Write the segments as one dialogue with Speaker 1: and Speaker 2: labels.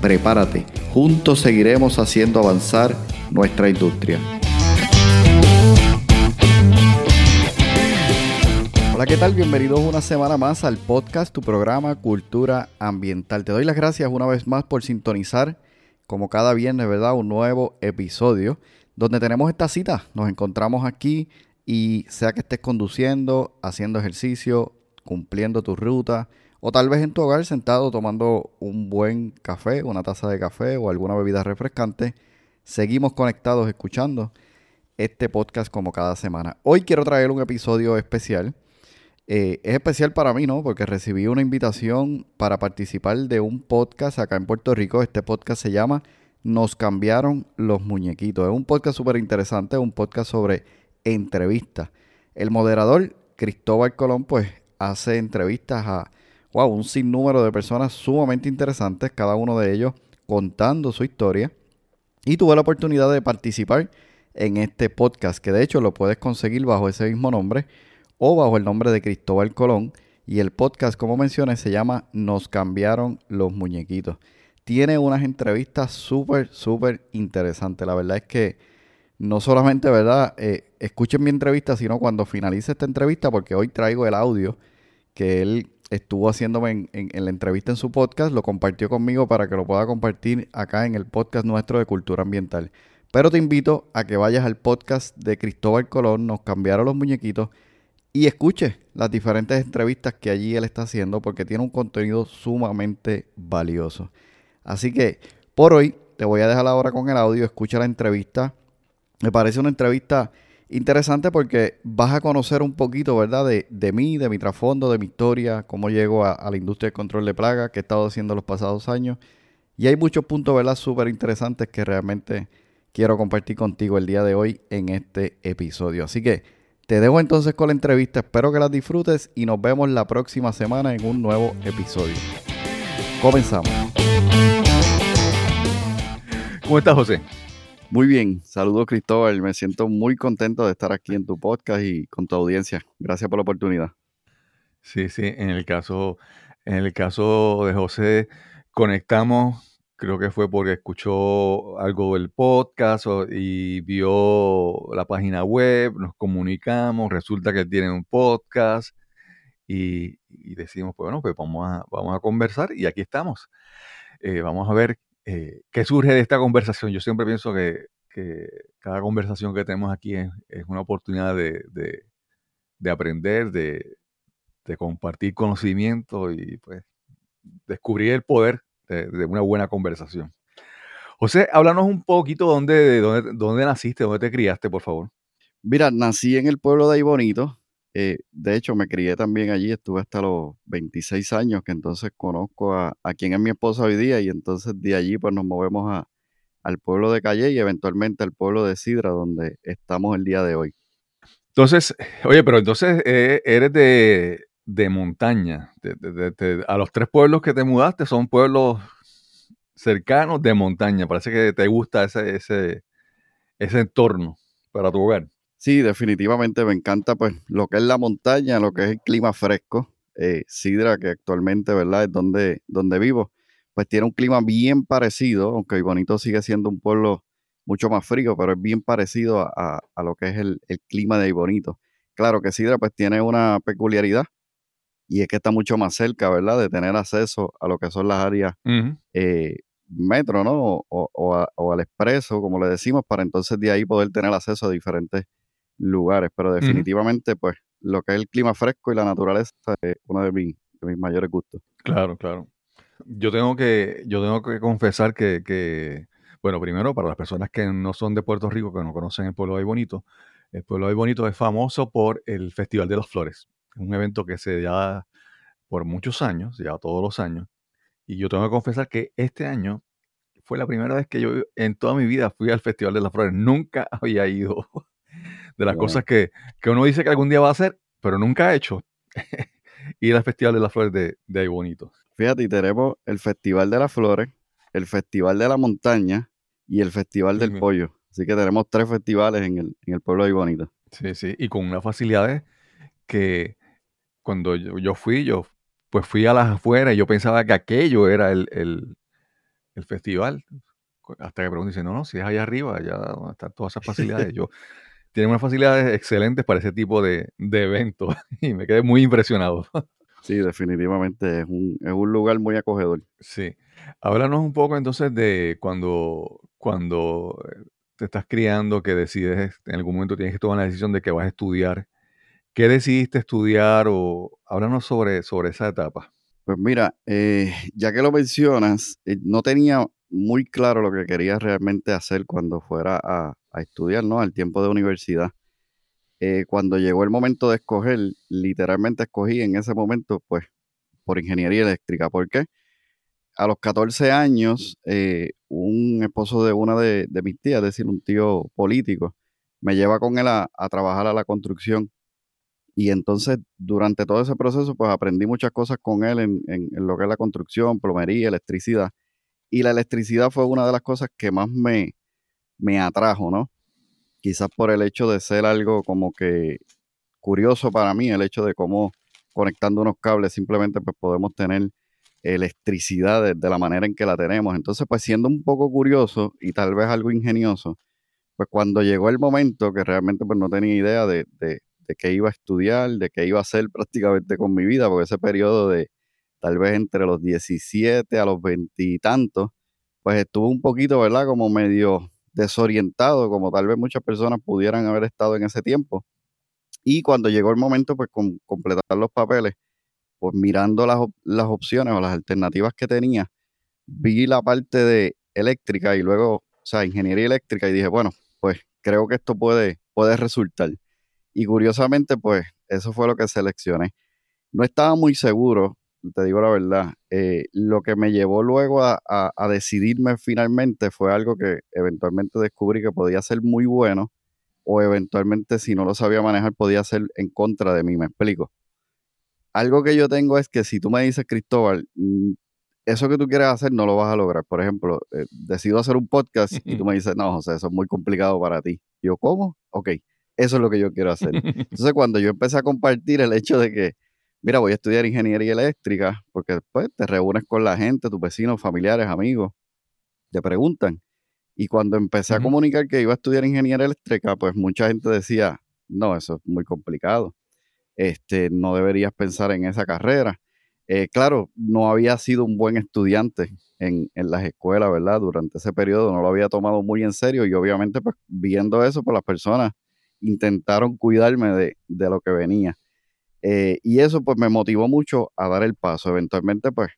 Speaker 1: Prepárate, juntos seguiremos haciendo avanzar nuestra industria. Hola, ¿qué tal? Bienvenidos una semana más al podcast, tu programa Cultura Ambiental. Te doy las gracias una vez más por sintonizar, como cada viernes, ¿verdad? Un nuevo episodio donde tenemos esta cita. Nos encontramos aquí y sea que estés conduciendo, haciendo ejercicio, cumpliendo tu ruta, o tal vez en tu hogar sentado tomando un buen café, una taza de café o alguna bebida refrescante, seguimos conectados escuchando este podcast como cada semana. Hoy quiero traer un episodio especial eh, es especial para mí, ¿no? Porque recibí una invitación para participar de un podcast acá en Puerto Rico. Este podcast se llama Nos cambiaron los muñequitos. Es un podcast súper interesante, un podcast sobre entrevistas. El moderador, Cristóbal Colón, pues hace entrevistas a, wow, un sinnúmero de personas sumamente interesantes, cada uno de ellos contando su historia. Y tuve la oportunidad de participar en este podcast, que de hecho lo puedes conseguir bajo ese mismo nombre o bajo el nombre de Cristóbal Colón. Y el podcast, como mencioné, se llama Nos cambiaron los muñequitos. Tiene unas entrevistas súper, súper interesantes. La verdad es que no solamente, ¿verdad? Eh, escuchen mi entrevista, sino cuando finalice esta entrevista, porque hoy traigo el audio que él estuvo haciéndome en, la entrevista en su podcast, lo compartió conmigo para que lo pueda compartir acá en el podcast nuestro de Cultura Ambiental. Pero te invito a que vayas al podcast de Cristóbal Colón, Nos cambiaron los muñequitos y escuche las diferentes entrevistas que allí él está haciendo porque tiene un contenido sumamente valioso. Así que por hoy te voy a dejar ahora con el audio, escucha la entrevista. Me parece una entrevista interesante porque vas a conocer un poquito, ¿verdad? De, mí, de mi trasfondo, de mi historia, cómo llego a, la industria de control de plagas, que he estado haciendo los pasados años. Y hay muchos puntos, ¿verdad? Súper interesantes que realmente quiero compartir contigo el día de hoy en este episodio. Así que te dejo entonces con la entrevista, espero que la disfrutes y nos vemos la próxima semana en un nuevo episodio. Comenzamos.
Speaker 2: ¿Cómo estás, José?
Speaker 1: Muy bien, saludos Cristóbal, me siento muy contento de estar aquí en tu podcast y con tu audiencia. Gracias por la oportunidad.
Speaker 2: Sí, sí, en el caso, en el caso de José, conectamos creo que fue porque escuchó algo del podcast y vio la página web, nos comunicamos, resulta que tiene un podcast y, decimos, pues bueno, pues vamos a, vamos a conversar y aquí estamos. Eh, vamos a ver eh, qué surge de esta conversación. Yo siempre pienso que, cada conversación que tenemos aquí es, una oportunidad de, aprender, de, compartir conocimiento y pues descubrir el poder de, una buena conversación. José, háblanos un poquito dónde, de dónde, naciste, dónde te criaste, por favor.
Speaker 1: Mira, nací en el pueblo de Aybonito. Eh, de hecho, me crié también allí, estuve hasta los 26 años, que entonces conozco a, a quien es mi esposa hoy día, y entonces de allí pues nos movemos a, al pueblo de Calle y eventualmente al pueblo de Sidra, donde estamos el día de hoy.
Speaker 2: Entonces, oye, pero entonces eh, eres de, de montaña. a los tres pueblos que te mudaste son pueblos cercanos de montaña. Parece que te gusta ese, ese, ese entorno para tu hogar.
Speaker 1: Sí, definitivamente me encanta pues lo que es la montaña, lo que es el clima fresco. Eh, Sidra, que actualmente, ¿verdad? Es donde, donde vivo, pues tiene un clima bien parecido, aunque Bonito sigue siendo un pueblo mucho más frío, pero es bien parecido a, lo que es el, el, clima de Ibonito. Claro que Sidra pues tiene una peculiaridad y es que está mucho más cerca, ¿verdad? De tener acceso a lo que son las áreas eh, metro, ¿no? O, al expreso, como le decimos, para entonces de ahí poder tener acceso a diferentes lugares. Pero definitivamente, pues, lo que es el clima fresco y la naturaleza es uno de, mis, mayores gustos.
Speaker 2: Claro, claro. Yo tengo que, yo tengo que confesar que, bueno, primero, para las personas que no son de Puerto Rico, que no conocen el pueblo de Bonito, el pueblo de Bonito es famoso por el Festival de las Flores un evento que se da por muchos años, ya todos los años. Y yo tengo que confesar que este año fue la primera vez que yo en toda mi vida fui al Festival de las Flores. Nunca había ido. De las cosas que, uno dice que algún día va a hacer, pero nunca ha hecho. ir al Festival de las Flores de, de ahí bonito.
Speaker 1: Fíjate, y tenemos el Festival de las Flores, el Festival de la Montaña y el Festival del Pollo. Así que tenemos tres festivales en el, en el pueblo de Bonito.
Speaker 2: Sí, sí, y con unas facilidades que cuando yo, fui, yo pues fui a las afueras y yo pensaba que aquello era el, festival. Hasta que pregunté, dice, no, no, si es allá arriba, allá están todas esas facilidades. yo tienen unas facilidades excelentes para ese tipo de, de eventos y me quedé muy impresionado.
Speaker 1: Sí, definitivamente es un, es un lugar muy acogedor.
Speaker 2: Sí. Háblanos un poco entonces de cuando, cuando eh, te estás criando, que decides, en algún momento tienes que tomar la decisión de que vas a estudiar. ¿Qué decidiste estudiar o háblanos sobre, sobre esa etapa?
Speaker 1: Pues mira, eh, ya que lo mencionas, eh, no tenía muy claro lo que quería realmente hacer cuando fuera a, estudiar, ¿no? Al tiempo de universidad. Eh, cuando llegó el momento de escoger, literalmente escogí en ese momento, pues, por ingeniería eléctrica. ¿Por qué? a los 14 años, eh, un esposo de una de, mis tías, es decir, un tío político, me lleva con él a, trabajar a la construcción. Y entonces, durante todo ese proceso, pues aprendí muchas cosas con él en, lo que es la construcción, plomería, electricidad. Y la electricidad fue una de las cosas que más me, me atrajo, ¿no? Quizás por el hecho de ser algo como que curioso para mí, el hecho de cómo conectando unos cables simplemente pues podemos tener electricidad de, la manera en que la tenemos. Entonces, pues siendo un poco curioso y tal vez algo ingenioso, pues cuando llegó el momento que realmente pues no tenía idea de, de, de qué iba a estudiar, de qué iba a hacer prácticamente con mi vida, porque ese periodo de tal vez entre los 17 a los 20 y tantos, pues estuvo un poquito, ¿verdad? Como medio desorientado, como tal vez muchas personas pudieran haber estado en ese tiempo. Y cuando llegó el momento, pues con completar los papeles, pues mirando las, las opciones o las alternativas que tenía, vi la parte de eléctrica y luego, o sea, ingeniería eléctrica y dije, bueno, pues creo que esto puede, puede resultar. Y curiosamente, pues eso fue lo que seleccioné. No estaba muy seguro, te digo la verdad. Eh, lo que me llevó luego a, a, decidirme finalmente fue algo que eventualmente descubrí que podía ser muy bueno o eventualmente si no lo sabía manejar podía ser en contra de mí, me explico algo que yo tengo es que si tú me dices, Cristóbal, mm, eso que tú quieres hacer no lo vas a lograr. Por ejemplo, eh, decido hacer un podcast y tú me dices, no, José, eso es muy complicado para ti. yo, ¿cómo? Ok, eso es lo que yo quiero hacer. Entonces, cuando yo empecé a compartir el hecho de que, mira, voy a estudiar ingeniería eléctrica, porque después te reúnes con la gente, tus vecinos, familiares, amigos, te preguntan. Y cuando empecé a comunicar que iba a estudiar ingeniería eléctrica, pues mucha gente decía, no, eso es muy complicado este, no deberías pensar en esa carrera. Eh, claro, no había sido un buen estudiante en, las escuelas, ¿verdad? Durante ese periodo no lo había tomado muy en serio y obviamente pues viendo eso, pues las personas intentaron cuidarme de, lo que venía. Eh, y eso pues me motivó mucho a dar el paso. Eventualmente pues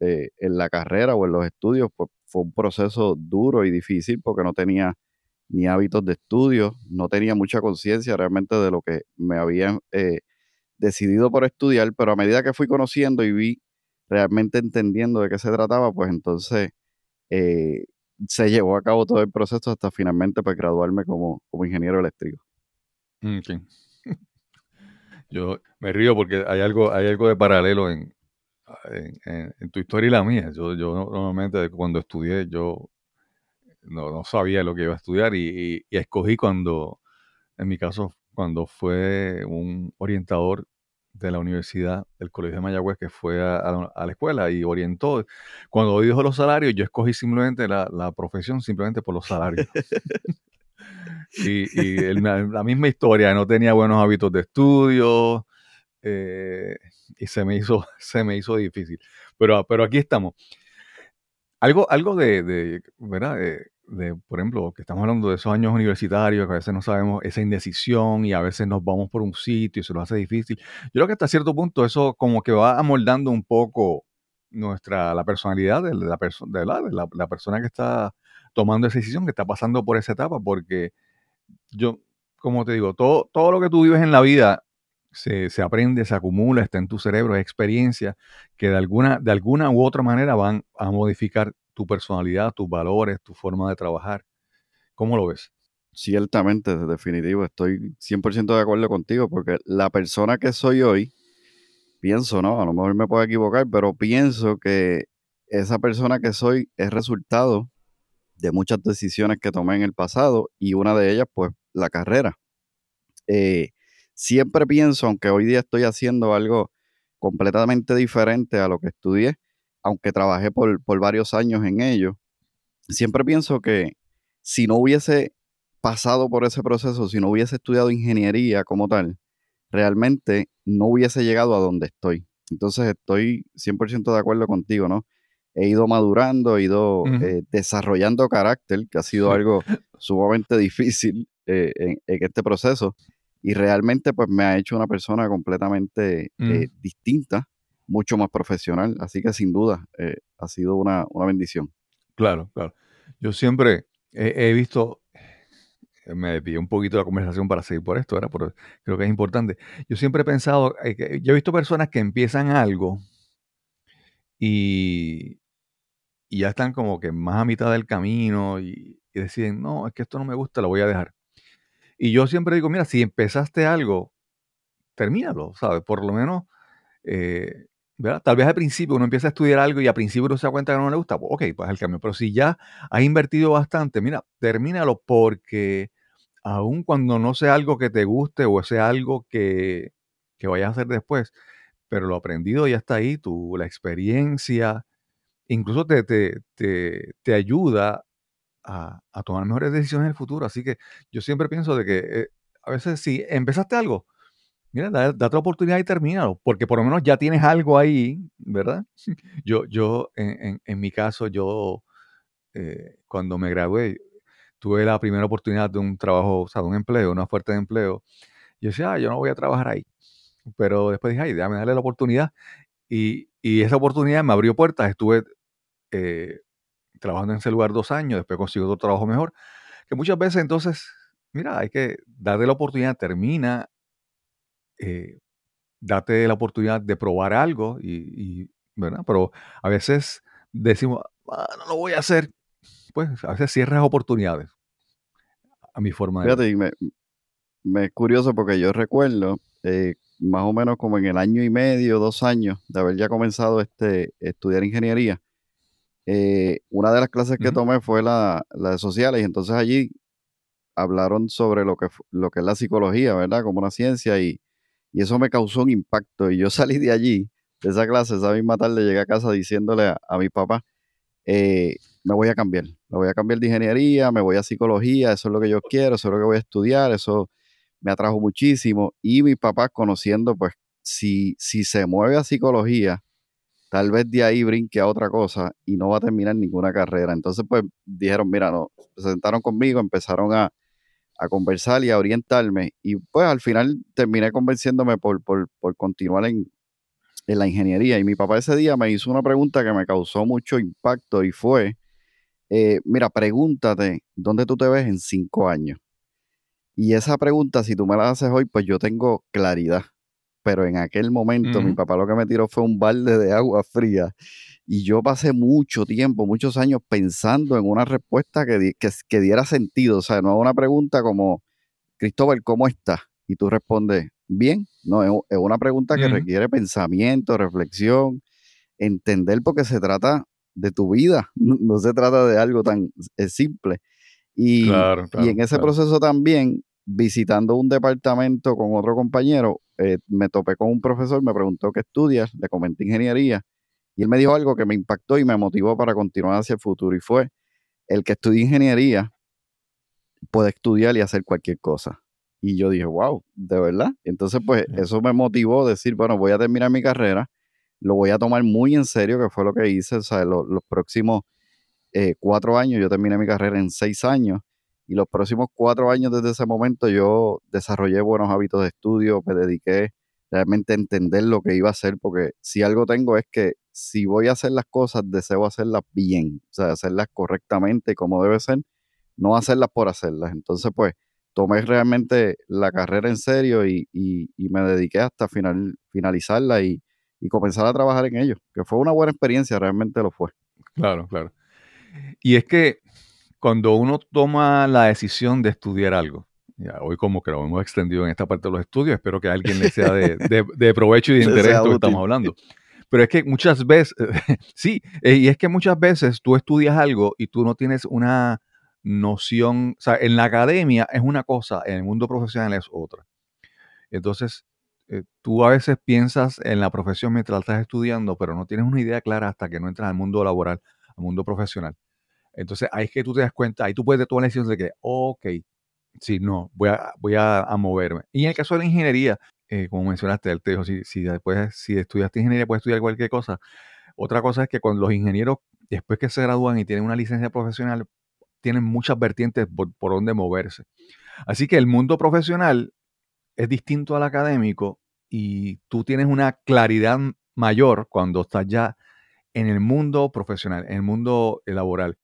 Speaker 1: eh, en la carrera o en los estudios pues fue un proceso duro y difícil porque no tenía ni hábitos de estudio, no tenía mucha conciencia realmente de lo que me había decidido por estudiar, pero a medida que fui conociendo y vi realmente entendiendo de qué se trataba, pues entonces eh, se llevó a cabo todo el proceso hasta finalmente pues graduarme como, ingeniero eléctrico.
Speaker 2: Mm, Yo me río porque hay algo, hay algo de paralelo en, en, tu historia y la mía. Yo, yo normalmente cuando estudié, yo no, sabía lo que iba a estudiar y, y escogí cuando, en mi caso, cuando fue un orientador de la universidad del Colegio de Mayagüez que fue a, la escuela y orientó. Cuando dijo los salarios, yo escogí simplemente la, profesión simplemente por los salarios. y, la, misma historia, no tenía buenos hábitos de estudio eh, y se me hizo, se me hizo difícil. Pero, pero aquí estamos. Algo, algo de, ¿verdad? De, por ejemplo, que estamos hablando de esos años universitarios, que a veces no sabemos esa indecisión y a veces nos vamos por un sitio y se nos hace difícil. Yo creo que hasta cierto punto eso como que va amoldando un poco nuestra, la personalidad de la, de la, de la, persona que está tomando esa decisión, que está pasando por esa etapa, porque yo, como te digo, todo, todo lo que tú vives en la vida se, se, aprende, se acumula, está en tu cerebro, es experiencia que de alguna, de alguna u otra manera van a modificar tu personalidad, tus valores, tu forma de trabajar. ¿Cómo lo ves?
Speaker 1: Ciertamente, definitivo, estoy 100% de acuerdo contigo, porque la persona que soy hoy, pienso, ¿no? A lo mejor me puedo equivocar, pero pienso que esa persona que soy es resultado de muchas decisiones que tomé en el pasado y una de ellas, pues, la carrera. Eh, siempre pienso, aunque hoy día estoy haciendo algo completamente diferente a lo que estudié, aunque trabajé por, por varios años en ello, siempre pienso que si no hubiese pasado por ese proceso, si no hubiese estudiado ingeniería como tal, realmente no hubiese llegado a donde estoy. Entonces estoy 100% de acuerdo contigo, ¿no? He ido madurando, he ido eh, desarrollando carácter, que ha sido algo sumamente difícil eh, en, este proceso. Y realmente pues me ha hecho una persona completamente eh, distinta, mucho más profesional. Así que sin duda ha sido una, bendición.
Speaker 2: Claro, claro. Yo siempre he visto me desvié un poquito la conversación para seguir por esto, ¿verdad? Pero creo que es importante. Yo siempre he pensado, que, yo he visto personas que empiezan algo y, y, ya están como que más a mitad del camino y, deciden, no, es que esto no me gusta, lo voy a dejar. Y yo siempre digo, mira, si empezaste algo, termínalo, ¿sabes? Por lo menos, eh, ¿verdad? Tal vez al principio uno empieza a estudiar algo y al principio uno se da cuenta que no le gusta, pues, ok, pues el cambio. Pero si ya has invertido bastante, mira, termínalo porque aun cuando no sea algo que te guste o sea algo que, que vayas a hacer después, pero lo aprendido ya está ahí, tu, la experiencia, incluso te, te, ayuda a, tomar mejores decisiones en el futuro. Así que yo siempre pienso de que eh, a veces si empezaste algo, mira, date la oportunidad y termínalo, porque por lo menos ya tienes algo ahí, ¿verdad? Yo, yo en, en, mi caso, yo eh, cuando me gradué, tuve la primera oportunidad de un trabajo, o sea, de un empleo, una oferta de empleo. Yo decía, ah, yo no voy a trabajar ahí. Pero después dije, ay, déjame darle la oportunidad. Y, y esa oportunidad me abrió puertas. Estuve eh, trabajando en ese lugar dos años, después consigo otro trabajo mejor. Que muchas veces entonces, mira, hay que darle la oportunidad, termina, eh, date la oportunidad de probar algo, y, y, ¿verdad? Pero a veces decimos, ah, no lo voy a hacer, pues a veces cierras oportunidades. A mi forma
Speaker 1: de Fíjate, me, me es curioso porque yo recuerdo eh, más o menos como en el año y medio, dos años de haber ya comenzado este estudiar ingeniería. Eh, una de las clases que tomé fue la, de sociales y entonces allí hablaron sobre lo que, lo que es la psicología, ¿verdad? Como una ciencia y, y eso me causó un impacto y yo salí de allí, de esa clase, esa misma tarde llegué a casa diciéndole a, a mi papá, eh, me voy a cambiar, me voy a cambiar de ingeniería, me voy a psicología, eso es lo que yo quiero, eso es lo que voy a estudiar, eso me atrajo muchísimo. Y mis papás conociendo, pues, si, si se mueve a psicología, tal vez de ahí brinque a otra cosa y no va a terminar ninguna carrera. Entonces, pues, dijeron, mira, no, se sentaron conmigo, empezaron a, conversar y a orientarme. Y pues al final terminé convenciéndome por, por, por continuar en, en la ingeniería. Y mi papá ese día me hizo una pregunta que me causó mucho impacto y fue, eh, mira, pregúntate, ¿dónde tú te ves en cinco años? Y esa pregunta, si tú me la haces hoy, pues yo tengo claridad. Pero en aquel momento mi papá lo que me tiró fue un balde de agua fría. Y yo pasé mucho tiempo, muchos años pensando en una respuesta que, que, diera sentido. O sea, no una pregunta como, Cristóbal, ¿cómo estás? Y tú respondes, bien. No, es, una pregunta que requiere pensamiento, reflexión, entender porque se trata de tu vida, no, se trata de algo tan simple. Y, y en ese proceso también, visitando un departamento con otro compañero, eh, me topé con un profesor, me preguntó qué estudias, le comenté ingeniería, y él me dijo algo que me impactó y me motivó para continuar hacia el futuro, y fue, el que estudia ingeniería puede estudiar y hacer cualquier cosa. Y yo dije, wow, de verdad. Entonces, pues eso me motivó a decir, bueno, voy a terminar mi carrera, lo voy a tomar muy en serio, que fue lo que hice. O sea, los próximos eh, cuatro años, yo terminé mi carrera en seis años, y los próximos cuatro años desde ese momento yo desarrollé buenos hábitos de estudio, me dediqué realmente a entender lo que iba a hacer, porque si algo tengo es que si voy a hacer las cosas, deseo hacerlas bien, o sea, hacerlas correctamente como debe ser, no hacerlas por hacerlas. Entonces, pues, tomé realmente la carrera en serio y, me dediqué hasta final, finalizarla y, comenzar a trabajar en ello, que fue una buena experiencia, realmente lo fue.
Speaker 2: Claro, claro. Y es que cuando uno toma la decisión de estudiar algo, ya, hoy como que lo hemos extendido en esta parte de los estudios, espero que a alguien le sea de, de, provecho y de interés esto que estamos hablando. Pero es que muchas veces, sí, eh, y es que muchas veces tú estudias algo y tú no tienes una noción, o sea, en la academia es una cosa, en el mundo profesional es otra. Entonces, eh, tú a veces piensas en la profesión mientras estás estudiando, pero no tienes una idea clara hasta que no entras al mundo laboral, al mundo profesional. Entonces, ahí es que tú te das cuenta, ahí tú puedes tomar la decisión de que, ok, sí, no, voy a, voy a, moverme. Y en el caso de la ingeniería, eh, como mencionaste, el te dijo, si, si, después, si estudiaste ingeniería, puedes estudiar cualquier cosa. Otra cosa es que cuando los ingenieros, después que se gradúan y tienen una licencia profesional, tienen muchas vertientes por, por donde moverse. Así que el mundo profesional es distinto al académico y tú tienes una claridad mayor cuando estás ya en el mundo profesional, en el mundo laboral.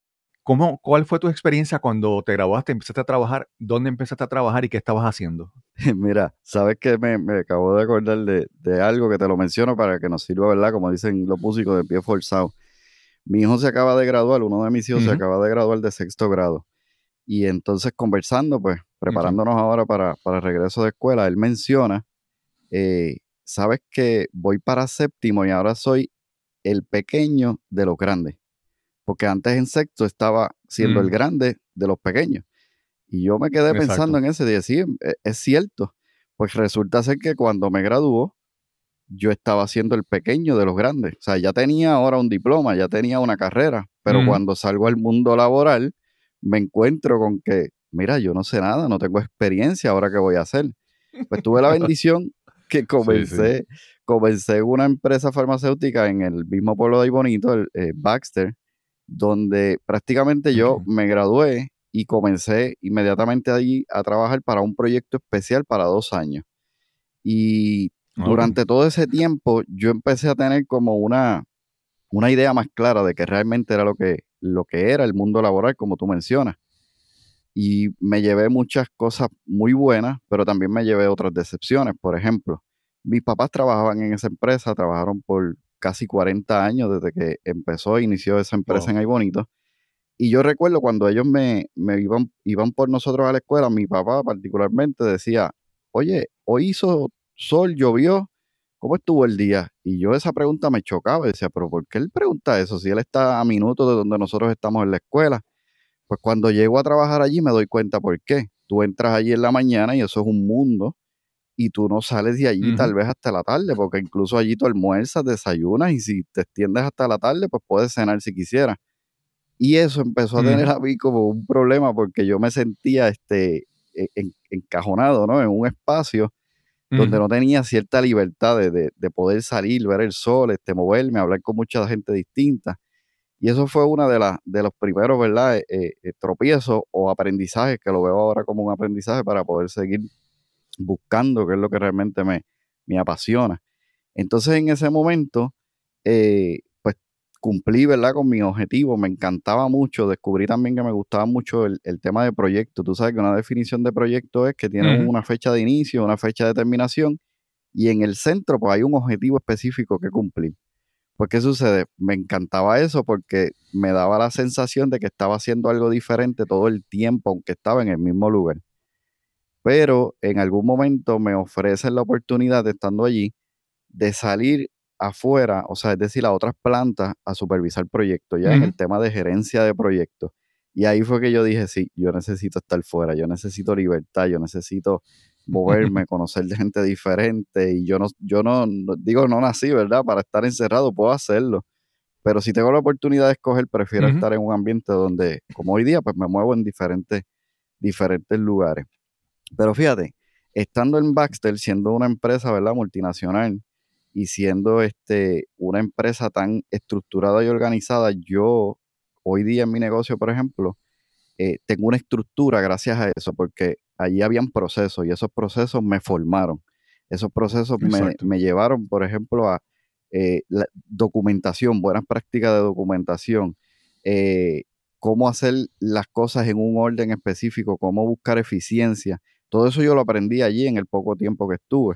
Speaker 2: ¿Cómo, ¿Cuál fue tu experiencia cuando te graduaste, empezaste a trabajar? ¿Dónde empezaste a trabajar y qué estabas haciendo?
Speaker 1: Mira, sabes que me, acabo de acordar de, algo que te lo menciono para que nos sirva, ¿verdad? Como dicen los músicos de pie forzado. Mi hijo se acaba de graduar, uno de mis hijos se acaba de graduar de sexto grado. Y entonces conversando, pues, preparándonos ahora para, para, el regreso de escuela, él menciona, eh, sabes que voy para séptimo y ahora soy el pequeño de los grandes. Porque antes en sexto estaba siendo el mm. grande de los pequeños. Y yo me quedé pensando en ese día, sí, e, es cierto. Pues resulta ser que cuando me graduó, yo estaba siendo el pequeño de los grandes. O sea, ya tenía ahora un diploma, ya tenía una carrera, pero mm. cuando salgo al mundo laboral, me encuentro con que, mira, yo no sé nada, no tengo experiencia, ahora qué voy a hacer. Pues tuve la bendición que comencé, comencé una empresa farmacéutica en el mismo pueblo de ahí bonito, el, eh, Baxter, donde prácticamente yo me gradué y comencé inmediatamente allí a trabajar para un proyecto especial para dos años. Y durante todo ese tiempo yo empecé a tener como una, una idea más clara de que realmente era lo que, lo que era el mundo laboral, como tú mencionas. Y me llevé muchas cosas muy buenas, pero también me llevé otras decepciones. Por ejemplo, mis papás trabajaban en esa empresa, trabajaron por casi 40 años desde que empezó e inició esa empresa en Ay Bonito. Y yo recuerdo cuando ellos me, me iban, iban por nosotros a la escuela, mi papá particularmente decía, oye, hoy hizo sol, llovió, ¿cómo estuvo el día? Y yo esa pregunta me chocaba, decía, pero ¿por qué él pregunta eso? Si él está a minutos de donde nosotros estamos en la escuela. Pues cuando llego a trabajar allí me doy cuenta por qué. Tú entras allí en la mañana y eso es un mundo y tú no sales de allí tal vez hasta la tarde, porque incluso allí tú almuerzas, desayunas y si te extiendes hasta la tarde, pues puedes cenar si quisieras. Y eso empezó a tener a mí como un problema porque yo me sentía este, e, encajonado ¿no? en un espacio donde no tenía cierta libertad de, poder salir, ver el sol, este, moverme, hablar con mucha gente distinta. Y eso fue una de, las de los primeros, ¿verdad?, eh, eh, tropiezos o aprendizajes, que lo veo ahora como un aprendizaje para poder seguir buscando qué es lo que realmente me, me apasiona. Entonces, en ese momento, eh, cumplí, ¿verdad? Con mi objetivo, me encantaba mucho, descubrí también que me gustaba mucho el, tema de proyecto. Tú sabes que una definición de proyecto es que tiene una fecha de inicio, una fecha de terminación, y en el centro pues hay un objetivo específico que cumplir. Pues, ¿qué sucede? Me encantaba eso porque me daba la sensación de que estaba haciendo algo diferente todo el tiempo, aunque estaba en el mismo lugar. Pero en algún momento me ofrecen la oportunidad, de, estando allí, de salir afuera, o sea, es decir, a otras plantas a supervisar proyectos, ya en el tema de gerencia de proyectos. Y ahí fue que yo dije, sí, yo necesito estar fuera, yo necesito libertad, yo necesito moverme, conocer gente diferente. Y yo no, yo no, digo, no nací, ¿verdad? Para estar encerrado, puedo hacerlo. Pero si tengo la oportunidad de escoger, prefiero estar en un ambiente donde, como hoy día, pues me muevo en diferentes, diferentes lugares. Pero fíjate, estando en Baxter, siendo una empresa, ¿verdad? Multinacional, y siendo este, una empresa tan estructurada y organizada, yo hoy día en mi negocio, por ejemplo, eh, tengo una estructura gracias a eso, porque allí habían procesos y esos procesos me formaron. Esos procesos me, llevaron, por ejemplo, a eh, la documentación, buenas prácticas de documentación, eh, cómo hacer las cosas en un orden específico, cómo buscar eficiencia. Todo eso yo lo aprendí allí en el poco tiempo que estuve.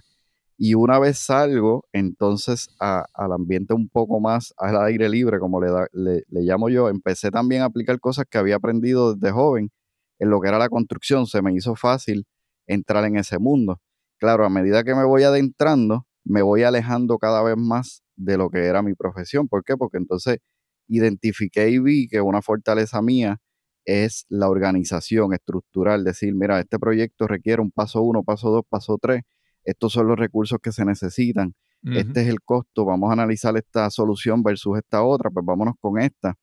Speaker 1: Y una vez salgo, entonces al ambiente un poco más al aire libre, como le, le, le, llamo yo, empecé también a aplicar cosas que había aprendido desde joven en lo que era la construcción. Se me hizo fácil entrar en ese mundo. Claro, a medida que me voy adentrando, me voy alejando cada vez más de lo que era mi profesión. ¿Por qué? Porque entonces identifiqué y vi que una fortaleza mía es la organización estructural, decir, mira, este proyecto requiere un paso uno, paso dos, paso tres, estos son los recursos que se necesitan, este es el costo, vamos a analizar esta solución versus esta otra, pues vámonos con esta.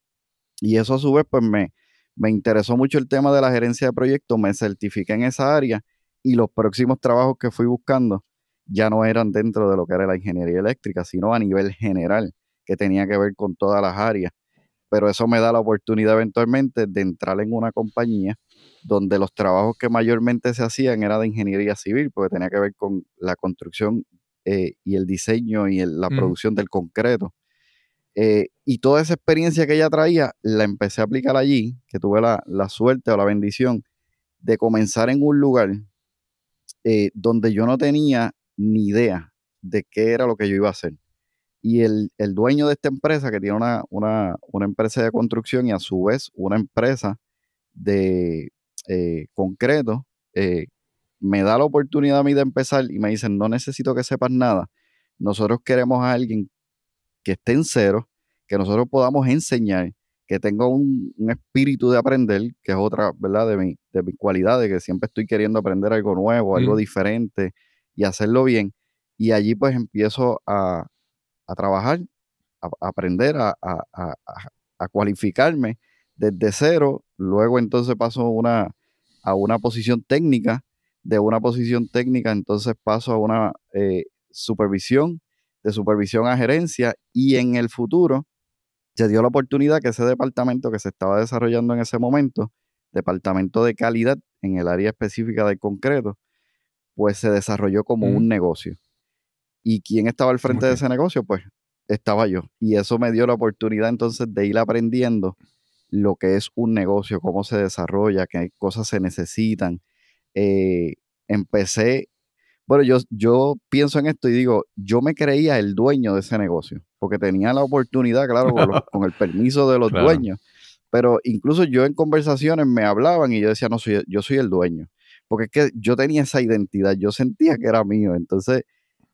Speaker 1: Y eso a su vez, pues me, me interesó mucho el tema de la gerencia de proyectos, me certifiqué en esa área y los próximos trabajos que fui buscando ya no eran dentro de lo que era la ingeniería eléctrica, sino a nivel general, que tenía que ver con todas las áreas pero eso me da la oportunidad eventualmente de entrar en una compañía donde los trabajos que mayormente se hacían era de ingeniería civil, porque tenía que ver con la construcción eh, y el diseño y la mm. producción del concreto. Eh, y toda esa experiencia que ella traía, la empecé a aplicar allí, que tuve la, suerte o la bendición de comenzar en un lugar eh, donde yo no tenía ni idea de qué era lo que yo iba a hacer. Y el, dueño de esta empresa, que tiene una, empresa de construcción y a su vez una empresa de eh, concreto, eh, me da la oportunidad a mí de empezar y me dicen, no necesito que sepas nada. Nosotros queremos a alguien que esté en cero, que nosotros podamos enseñar, que tenga un, espíritu de aprender, que es otra, ¿verdad? De, mi, de mis cualidades, que siempre estoy queriendo aprender algo nuevo, algo diferente y hacerlo bien. Y allí pues empiezo a, a trabajar, a, aprender, a, cualificarme desde cero. Luego entonces paso una, a una posición técnica. De una posición técnica entonces paso a una eh, supervisión, de supervisión a gerencia y en el futuro se dio la oportunidad que ese departamento que se estaba desarrollando en ese momento, departamento de calidad en el área específica del concreto, pues se desarrolló como un negocio. ¿Y quién estaba al frente de ese negocio? Pues estaba yo. Y eso me dio la oportunidad entonces de ir aprendiendo lo que es un negocio, cómo se desarrolla, qué cosas se necesitan. Eh, empecé, bueno, yo, yo pienso en esto y digo, yo me creía el dueño de ese negocio, porque tenía la oportunidad, claro, con, el permiso de los dueños. Pero incluso yo en conversaciones me hablaban y yo decía, no, soy, yo soy el dueño. Porque es que yo tenía esa identidad, yo sentía que era mío. Entonces,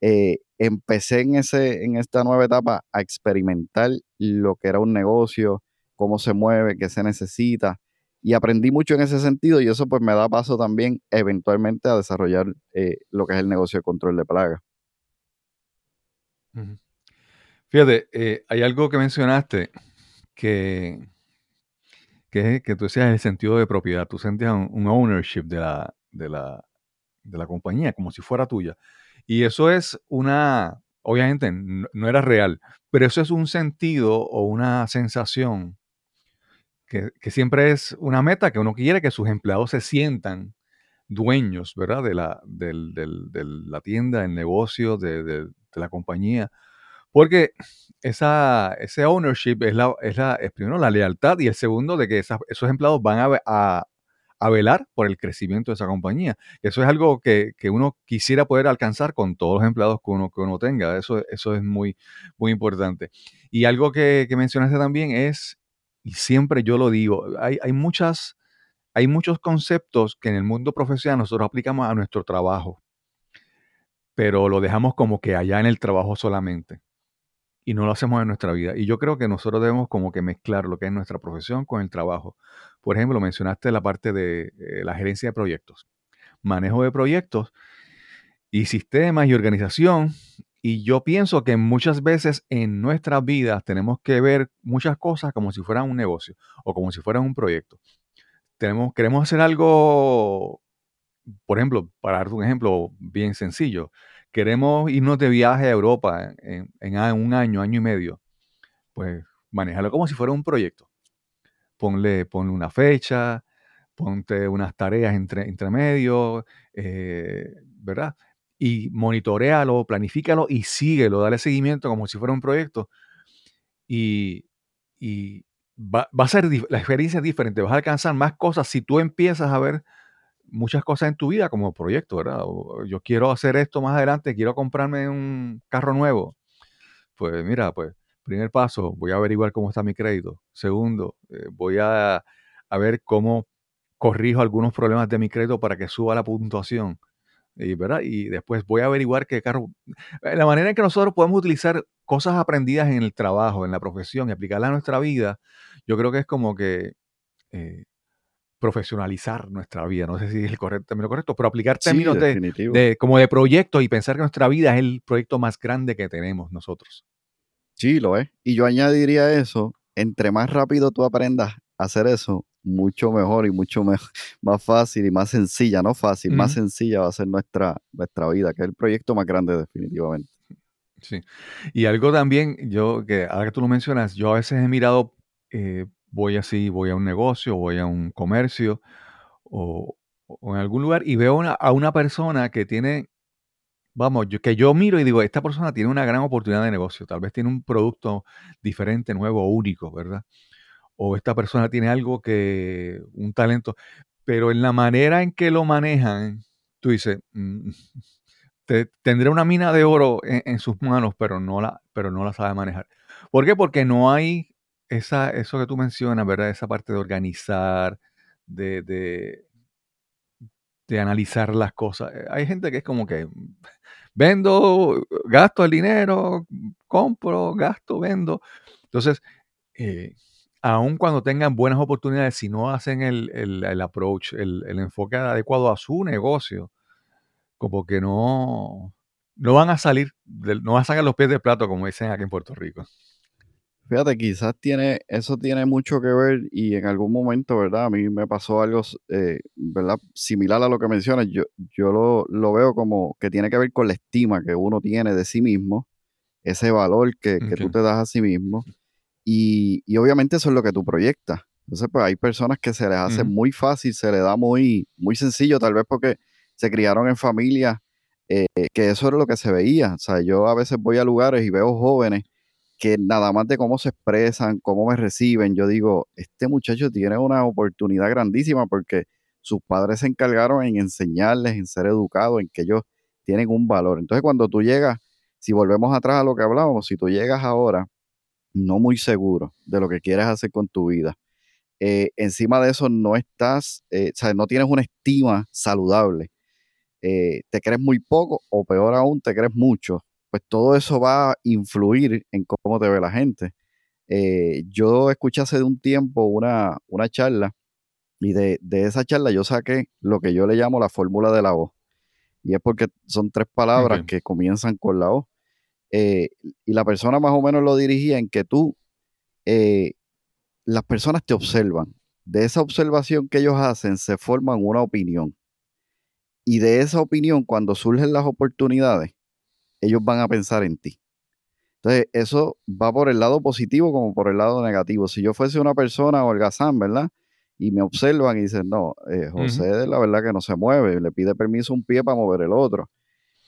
Speaker 1: eh, empecé en, ese, en esta nueva etapa a experimentar lo que era un negocio, cómo se mueve, qué se necesita. Y aprendí mucho en ese sentido y eso pues me da paso también eventualmente a desarrollar eh, lo que es el negocio de control de plagas.
Speaker 2: Fíjate, eh, hay algo que mencionaste que, que, que tú decías el sentido de propiedad. Tú sentías un, ownership de la, de, la, de la compañía, como si fuera tuya. Y eso es una, obviamente no, era real, pero eso es un sentido o una sensación que, siempre es una meta que uno quiere que sus empleados se sientan dueños, ¿verdad? De la, de la tienda, del negocio, de, la compañía. Porque esa, ese ownership es, la, es, la, primero la lealtad y el segundo de que esos empleados van a, a velar por el crecimiento de esa compañía. Eso es algo que, uno quisiera poder alcanzar con todos los empleados que uno, que uno tenga. Eso, eso es muy, muy importante. Y algo que, mencionaste también es, y siempre yo lo digo, hay, hay, muchas, hay muchos conceptos que en el mundo profesional nosotros aplicamos a nuestro trabajo, pero lo dejamos como que allá en el trabajo solamente y no lo hacemos en nuestra vida. Y yo creo que nosotros debemos como que mezclar lo que es nuestra profesión con el trabajo. Por ejemplo, mencionaste la parte de eh, la gerencia de proyectos, manejo de proyectos y sistemas y organización. Y yo pienso que muchas veces en nuestras vidas tenemos que ver muchas cosas como si fueran un negocio o como si fueran un proyecto. Tenemos, queremos hacer algo, por ejemplo, para darte un ejemplo bien sencillo, queremos irnos de viaje a Europa en, un año, año y medio, pues manéjalo como si fuera un proyecto. Ponle, ponle una fecha, ponte unas tareas entre, medio, eh, ¿verdad? Y monitorealo, planifícalo y síguelo, dale seguimiento como si fuera un proyecto. Y, va, va, a ser la experiencia diferente, vas a alcanzar más cosas si tú empiezas a ver muchas cosas en tu vida como proyecto, ¿verdad? yo quiero hacer esto más adelante, quiero comprarme un carro nuevo. Pues mira, pues primer paso, voy a averiguar cómo está mi crédito. Segundo, eh, voy a, ver cómo corrijo algunos problemas de mi crédito para que suba la puntuación. Y, ¿verdad? y después voy a averiguar qué carro... Eh, la manera en que nosotros podemos utilizar cosas aprendidas en el trabajo, en la profesión y aplicarlas a nuestra vida, yo creo que es como que eh, profesionalizar nuestra vida. No sé si es el correcto, término correcto, pero aplicar términos de, como de proyecto y pensar que nuestra vida es el proyecto más grande que tenemos nosotros.
Speaker 1: Sí, lo es. Y yo añadiría eso, entre más rápido tú aprendas a hacer eso, mucho mejor y mucho más fácil y más sencilla, no fácil, más sencilla va a ser nuestra, nuestra vida, que es el proyecto más grande definitivamente.
Speaker 2: Sí. Y algo también, yo, que ahora que tú lo mencionas, yo a veces he mirado eh, voy así, voy a un negocio, voy a un comercio o, en algún lugar y veo a una persona que tiene, vamos, yo, que yo miro y digo, esta persona tiene una gran oportunidad de negocio, tal vez tiene un producto diferente, nuevo, único, ¿verdad? O esta persona tiene algo que, un talento, pero en la manera en que lo manejan, tú dices, mm, tendré una mina de oro en, en, sus manos, pero no, la, pero no la sabe manejar. ¿Por qué? Porque no hay esa, eso que tú mencionas, ¿verdad? Esa parte de organizar, de, de, analizar las cosas. Eh, hay gente que es como que vendo, gasto el dinero, compro, gasto, vendo. Entonces, eh, aun cuando tengan buenas oportunidades, si no hacen el, el, approach, el, el, enfoque adecuado a su negocio, como que no, no van a salir, no van a sacar los pies del plato, como dicen aquí en Puerto Rico.
Speaker 1: Fíjate, quizás tiene, eso tiene mucho que ver y en algún momento, ¿verdad? A mí me pasó algo, eh, ¿verdad? Similar a lo que mencionas. Yo, yo lo, lo, veo como que tiene que ver con la estima que uno tiene de sí mismo, ese valor que, que tú te das a sí mismo. Y, y, obviamente eso es lo que tú proyectas. Entonces, pues hay personas que se les hace muy fácil, se les da muy, muy sencillo, tal vez porque se criaron en familias eh, que eso era lo que se veía. O sea, yo a veces voy a lugares y veo jóvenes que nada más de cómo se expresan, cómo me reciben, yo digo, este muchacho tiene una oportunidad grandísima porque sus padres se encargaron en enseñarles, en ser educados, en que ellos tienen un valor. Entonces cuando tú llegas, si volvemos atrás a lo que hablábamos, si tú llegas ahora no muy seguro de lo que quieres hacer con tu vida, eh, encima de eso no estás, eh, o sea, no tienes una estima saludable, eh, te crees muy poco o peor aún, te crees mucho, pues todo eso va a influir en cómo te ve la gente. Eh, yo escuché hace un tiempo una, una charla y de, esa charla yo saqué lo que yo le llamo la fórmula de la voz. Y es porque son tres palabras que comienzan con la O. Eh, y la persona más o menos lo dirigía en que tú, eh, las personas te observan. De esa observación que ellos hacen se forman una opinión. Y de esa opinión, cuando surgen las oportunidades, ellos van a pensar en ti. Entonces, eso va por el lado positivo como por el lado negativo. Si yo fuese una persona holgazán, ¿verdad? Y me observan y dicen, no, eh, José, la verdad que no se mueve, le pide permiso un pie para mover el otro.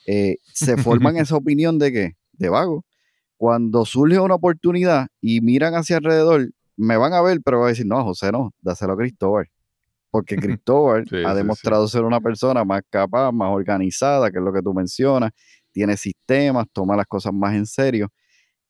Speaker 1: Eh, se forman esa opinión de qué? De vago. Cuando surge una oportunidad y miran hacia alrededor, me van a ver, pero van a decir, no, José no, dáselo a Cristóbal. Porque Cristóbal ha demostrado ser una persona más capaz, más organizada, que es lo que tú mencionas, tiene sistemas, toma las cosas más en serio.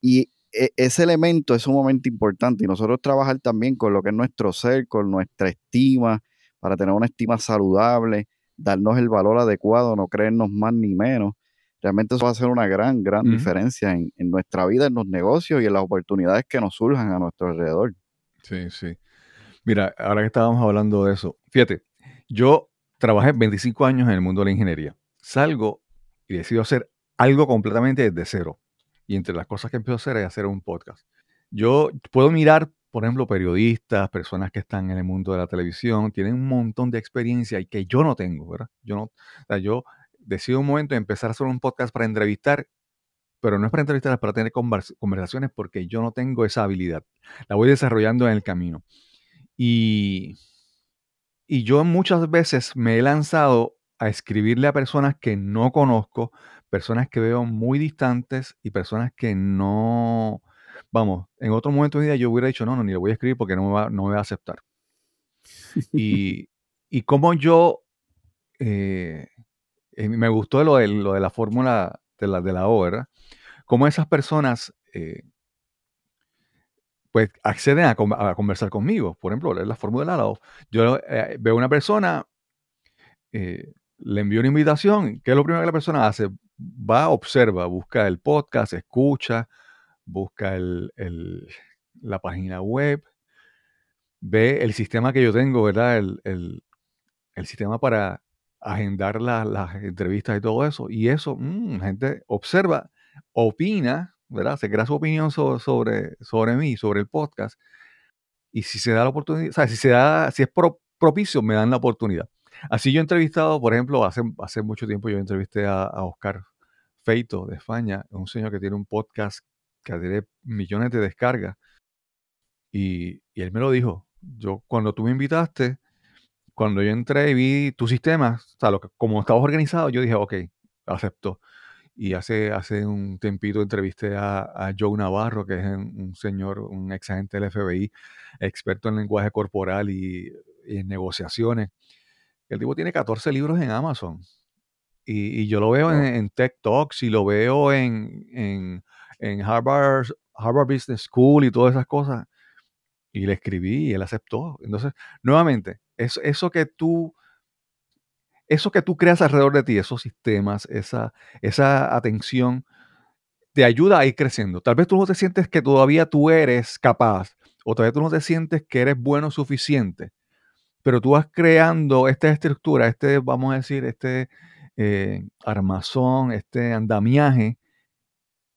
Speaker 1: Y e, ese elemento es un momento importante y nosotros trabajar también con lo que es nuestro ser, con nuestra estima, para tener una estima saludable, darnos el valor adecuado, no creernos más ni menos. Realmente eso va a hacer una gran, gran diferencia en, en, nuestra vida, en los negocios y en las oportunidades que nos surjan a nuestro alrededor.
Speaker 2: Sí, sí. Mira, ahora que estábamos hablando de eso, fíjate, yo trabajé 25 años en el mundo de la ingeniería. Salgo y decido hacer algo completamente desde cero. Y entre las cosas que empiezo a hacer es hacer un podcast. Yo puedo mirar, por ejemplo, periodistas, personas que están en el mundo de la televisión, tienen un montón de experiencia y que yo no tengo, ¿verdad? Yo decido un momento empezar a hacer un podcast para entrevistar, pero no es para entrevistar, es para tener conversaciones porque yo no tengo esa habilidad. La voy desarrollando en el camino. Y, y yo muchas veces me he lanzado a escribirle a personas que no conozco, personas que veo muy distantes y personas que no, vamos, en otro momento de mi vida yo hubiera dicho, no, no, ni le voy a escribir porque no me va, no me va a aceptar. Y, y como yo eh, eh, me gustó lo de, lo de la fórmula de la, de la O, ¿verdad? Cómo esas personas pues acceden a, conversar conmigo. Por ejemplo, la fórmula de la O. Yo veo una persona, le envío una invitación. ¿Qué es lo primero que la persona hace? Va, observa, busca el podcast, escucha, busca el, la página web, ve el sistema que yo tengo, ¿verdad? El, sistema para agendar las entrevistas y todo eso. Y eso, mm, la gente observa, opina, ¿verdad? Se crea su opinión sobre, sobre, mí, sobre el podcast. Y si se da la oportunidad, o sea, si se da, si es propicio, me dan la oportunidad. Así yo he entrevistado, por ejemplo, hace, hace mucho tiempo yo entrevisté a, Oscar Feito de España, un señor que tiene un podcast que tiene millones de descargas. Y, él me lo dijo. Yo, cuando tú me invitaste, cuando yo entré y vi tu sistema, o lo como estabas organizado, yo dije, ok, acepto. Y hace, hace un tempito entrevisté a, Joe Navarro, que es un, señor, un ex agente del FBI, experto en lenguaje corporal y, en negociaciones. El tipo tiene 14 libros en Amazon. Y, yo lo veo en, en, Tech Talks y lo veo en, en, en Harvard, Harvard Business School y todas esas cosas. Y le escribí y él aceptó. Entonces, nuevamente, eso, eso que tú eso que tú creas alrededor de ti, esos sistemas, esa, esa atención, te ayuda a ir creciendo. Tal vez tú no te sientes que todavía tú eres capaz, o todavía tú no te sientes que eres bueno suficiente, pero tú vas creando esta estructura, este, vamos a decir, este eh, armazón, este andamiaje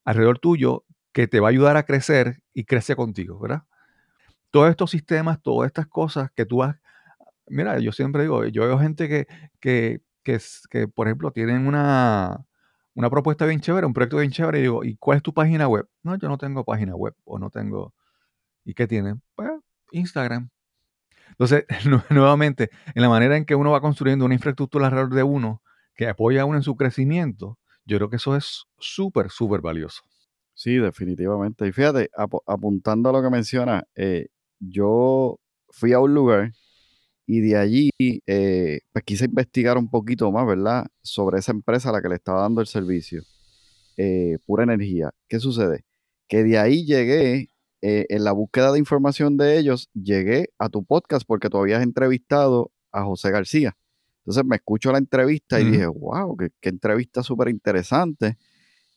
Speaker 2: alrededor tuyo que te va a ayudar a crecer y crece contigo, ¿verdad? Todos estos sistemas, todas estas cosas que tú vas... Mira, yo siempre digo, yo veo gente que, que, que, por ejemplo, tienen una, una propuesta bien chévere, un proyecto bien chévere, y digo, ¿y cuál es tu página web? No, yo no tengo página web, o no tengo... ¿Y qué tienen? Pues Instagram. Entonces, nuevamente, en la manera en que uno va construyendo una infraestructura alrededor de uno que apoya a uno en su crecimiento, yo creo que eso es súper, súper valioso.
Speaker 1: Sí, definitivamente. Y fíjate, apuntando a lo que menciona, eh, yo fui a un lugar y de allí eh, pues quise investigar un poquito más, ¿verdad? Sobre esa empresa a la que le estaba dando el servicio. Eh, pura energía. ¿Qué sucede? Que de ahí llegué, en la búsqueda de información de ellos, llegué a tu podcast porque tú habías entrevistado a José García. Entonces me escucho la entrevista y dije, wow, qué, entrevista súper interesante.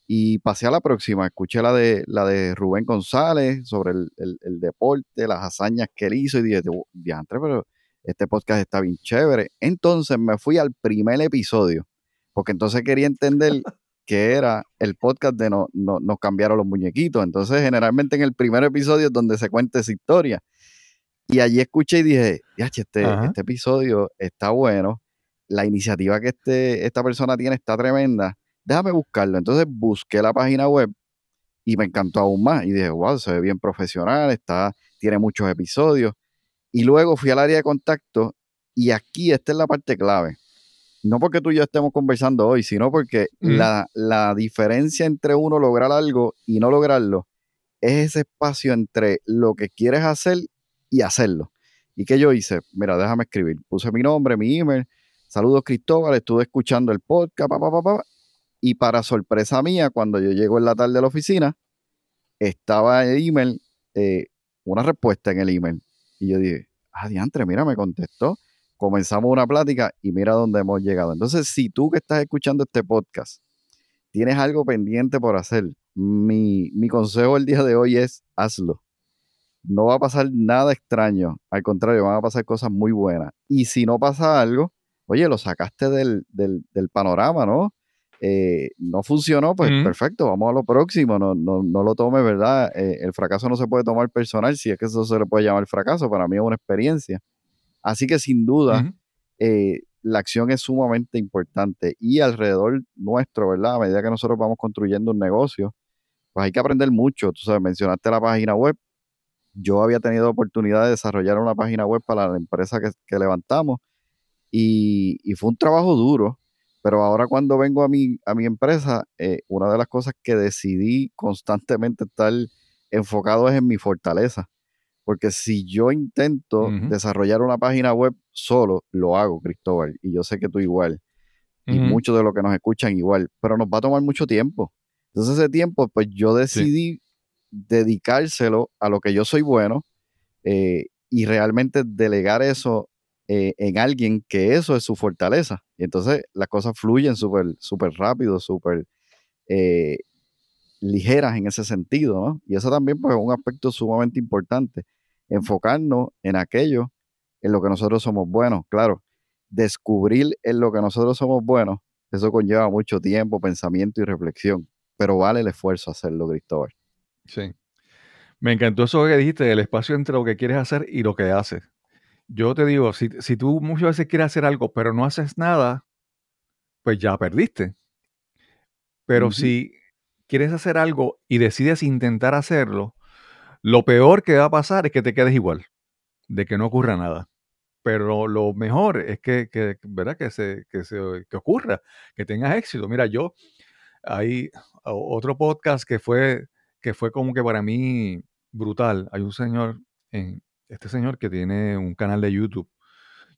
Speaker 1: Y pasé a la próxima, escuché la de, la de Rubén González sobre el, deporte, las hazañas que él hizo y dije, diantre, pero este podcast está bien chévere. Entonces me fui al primer episodio, porque entonces quería entender qué era el podcast de no, no, Nos cambiaron los muñequitos. Entonces generalmente en el primer episodio es donde se cuenta esa historia. Y allí escuché y dije, este, este episodio está bueno la iniciativa que este, esta persona tiene está tremenda, déjame buscarlo. Entonces busqué la página web y me encantó aún más. Y dije, wow, se ve bien profesional, está, tiene muchos episodios. Y luego fui al área de contacto y aquí esta es la parte clave. No porque tú y yo estemos conversando hoy, sino porque la, la diferencia entre uno lograr algo y no lograrlo es ese espacio entre lo que quieres hacer y hacerlo. ¿Y qué yo hice? Mira, déjame escribir. Puse mi nombre, mi email, Saludos Cristóbal, estuve escuchando el podcast, y para sorpresa mía, cuando yo llego en la tarde a la oficina, estaba el email, eh, una respuesta en el email. Y yo dije, ah, diantre, mira, me contestó. Comenzamos una plática y mira dónde hemos llegado. Entonces, si tú que estás escuchando este podcast tienes algo pendiente por hacer, mi, mi consejo el día de hoy es hazlo. No va a pasar nada extraño, al contrario, van a pasar cosas muy buenas. Y si no pasa algo, oye, lo sacaste del, panorama, ¿no? Eh, no funcionó, pues perfecto, vamos a lo próximo, no, no, lo tome, ¿verdad? Eh, el fracaso no se puede tomar personal, si es que eso se le puede llamar fracaso, para mí es una experiencia. Así que sin duda, eh, la acción es sumamente importante y alrededor nuestro, ¿verdad? A medida que nosotros vamos construyendo un negocio, pues hay que aprender mucho. Tú sabes, mencionaste la página web. Yo había tenido oportunidad de desarrollar una página web para la empresa que levantamos y, fue un trabajo duro, pero ahora cuando vengo a mi, a mi empresa, eh, una de las cosas que decidí constantemente estar enfocado es en mi fortaleza, Porque si yo intento desarrollar una página web solo, lo hago, Cristóbal, y yo sé que tú igual, y muchos de los que nos escuchan igual, pero nos va a tomar mucho tiempo. Entonces ese tiempo, pues yo decidí dedicárselo a lo que yo soy bueno eh, y realmente delegar eso eh, en alguien que eso es su fortaleza. Y entonces las cosas fluyen súper super rápido, súper eh, ligeras en ese sentido, ¿no? Y eso también pues, es un aspecto sumamente importante, enfocarnos en aquello en lo que nosotros somos buenos, claro, descubrir en lo que nosotros somos buenos, eso conlleva mucho tiempo, pensamiento y reflexión, pero vale el esfuerzo hacerlo, Cristóbal.
Speaker 2: Sí. Me encantó eso que dijiste, el espacio entre lo que quieres hacer y lo que haces. Yo te digo, si, tú muchas veces quieres hacer algo, pero no haces nada, pues ya perdiste. Pero si quieres hacer algo y decides intentar hacerlo, lo peor que va a pasar es que te quedes igual, de que no ocurra nada. Pero lo mejor es que, ¿verdad? Que, se, que, se, que ocurra, que tengas éxito. Mira, yo, hay otro podcast que fue, que fue como que para mí brutal. Hay un señor, este señor que tiene un canal de YouTube.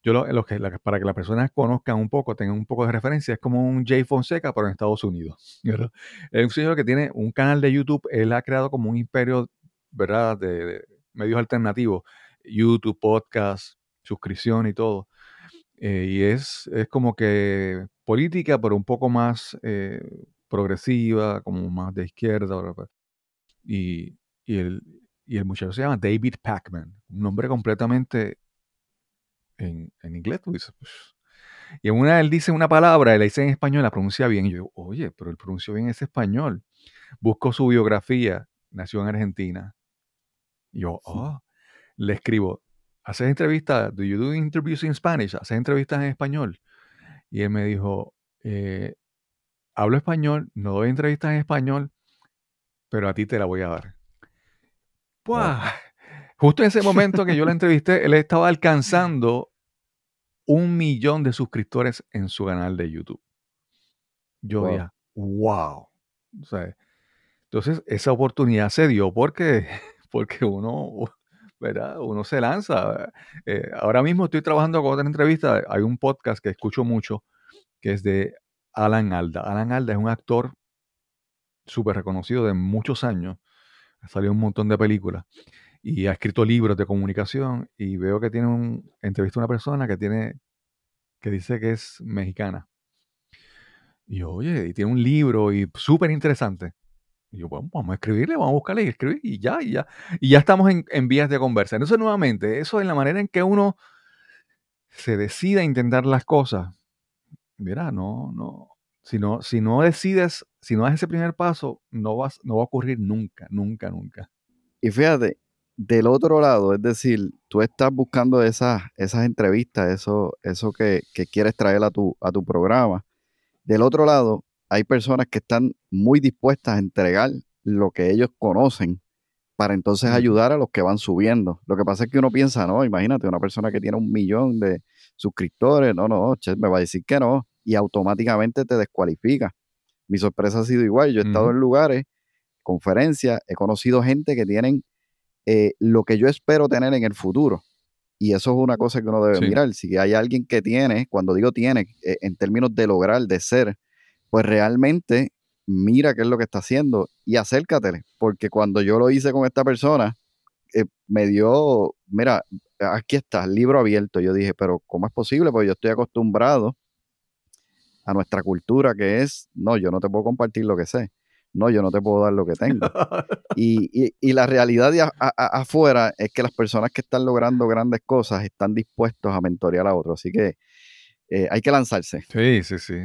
Speaker 2: Yo lo, que, para que las personas conozcan un poco, tengan un poco de referencia, es como un Jay Fonseca, pero en Estados Unidos. Es un señor que tiene un canal de YouTube, él ha creado como un imperio, ¿verdad?, de, medios alternativos, YouTube, podcast, suscripción y todo. Eh, y es, es como que política, pero un poco más eh, progresiva, como más de izquierda. Y, y, el, y el muchacho se llama David Pacman, un nombre completamente en, inglés, tú dices. Pues". Y en una él dice una palabra, él la dice en español, la pronuncia bien. Y yo, oye, pero él pronunció bien ese español. Busco su biografía, nació en Argentina. Y yo, oh, le escribo, ¿haces entrevistas? ¿Do you do interviews in Spanish? ¿Haces entrevistas en español? Y él me dijo, eh, hablo español, no doy entrevistas en español, pero a ti te la voy a dar. Justo en ese momento que yo la entrevisté, él estaba alcanzando un millón de suscriptores en su canal de YouTube. Yo wow. wow. entonces, esa oportunidad se dio porque, porque uno, ¿verdad? Uno se lanza. Eh, ahora mismo estoy trabajando con otra entrevista. Hay un podcast que escucho mucho que es de Alan Alda. Alan Alda es un actor súper reconocido de muchos años ha salido un montón de películas y ha escrito libros de comunicación y veo que tiene un entrevista a una persona que tiene que dice que es mexicana. Y oye, y tiene un libro y súper interesante. Y yo, bueno, vamos a escribirle, vamos a buscarle y escribir y ya, y ya. Y ya estamos en, en vías de conversa. Entonces, nuevamente, eso es la manera en que uno se decide a intentar las cosas. Mira, no, no, si no, si no decides, si no das ese primer paso, no, vas, no va a ocurrir nunca, nunca, nunca.
Speaker 1: Y fíjate, del otro lado, es decir, tú estás buscando esas, esas entrevistas, eso, eso que, quieres traer a tu, a tu programa. Del otro lado, hay personas que están muy dispuestas a entregar lo que ellos conocen para entonces ayudar a los que van subiendo. Lo que pasa es que uno piensa, no, imagínate, una persona que tiene un millón de suscriptores, no, no, che, me va a decir que no y automáticamente te descualifica. Mi sorpresa ha sido igual. Yo he estado en lugares, conferencias, he conocido gente que tienen eh, lo que yo espero tener en el futuro. Y eso es una cosa que uno debe mirar. Si hay alguien que tiene, cuando digo tiene, eh, en términos de lograr, de ser, pues realmente mira qué es lo que está haciendo y acércatele. Porque cuando yo lo hice con esta persona, eh, me dio, mira, aquí está, el libro abierto. Yo dije, pero ¿cómo es posible? Porque yo estoy acostumbrado a nuestra cultura que es, no, yo no te puedo compartir lo que sé, no, yo no te puedo dar lo que tengo. y, la realidad de afuera es que las personas que están logrando grandes cosas están dispuestos a mentorear a otros, así que eh, hay que lanzarse.
Speaker 2: Sí, sí, sí.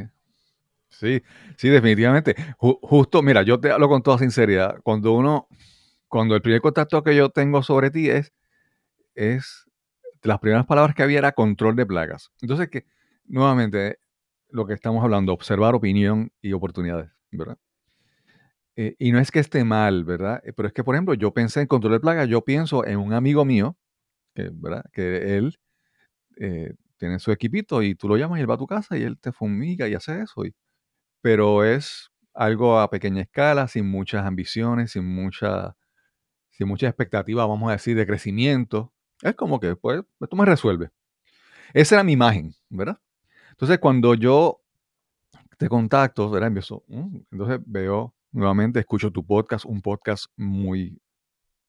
Speaker 2: Sí, sí, definitivamente. justo, mira, yo te hablo con toda sinceridad. Cuando uno, cuando el primer contacto que yo tengo sobre ti es, es, las primeras palabras que había era control de plagas. Entonces, que, nuevamente, lo que estamos hablando, observar opinión y oportunidades, ¿verdad? Eh, y no es que esté mal, ¿verdad? Eh, pero es que, por ejemplo, yo pensé en control de plaga, yo pienso en un amigo mío, que, ¿verdad? Que él eh, tiene su equipito y tú lo llamas y él va a tu casa y él te fumiga y hace eso. Pero es algo a pequeña escala, sin muchas ambiciones, sin mucha, sin mucha expectativa, vamos a decir, de crecimiento, es como que, pues, esto me resuelve. Esa era mi imagen, ¿verdad? Entonces, cuando yo te contacto, ¿verdad? Mm, entonces veo nuevamente, escucho tu podcast, un podcast muy,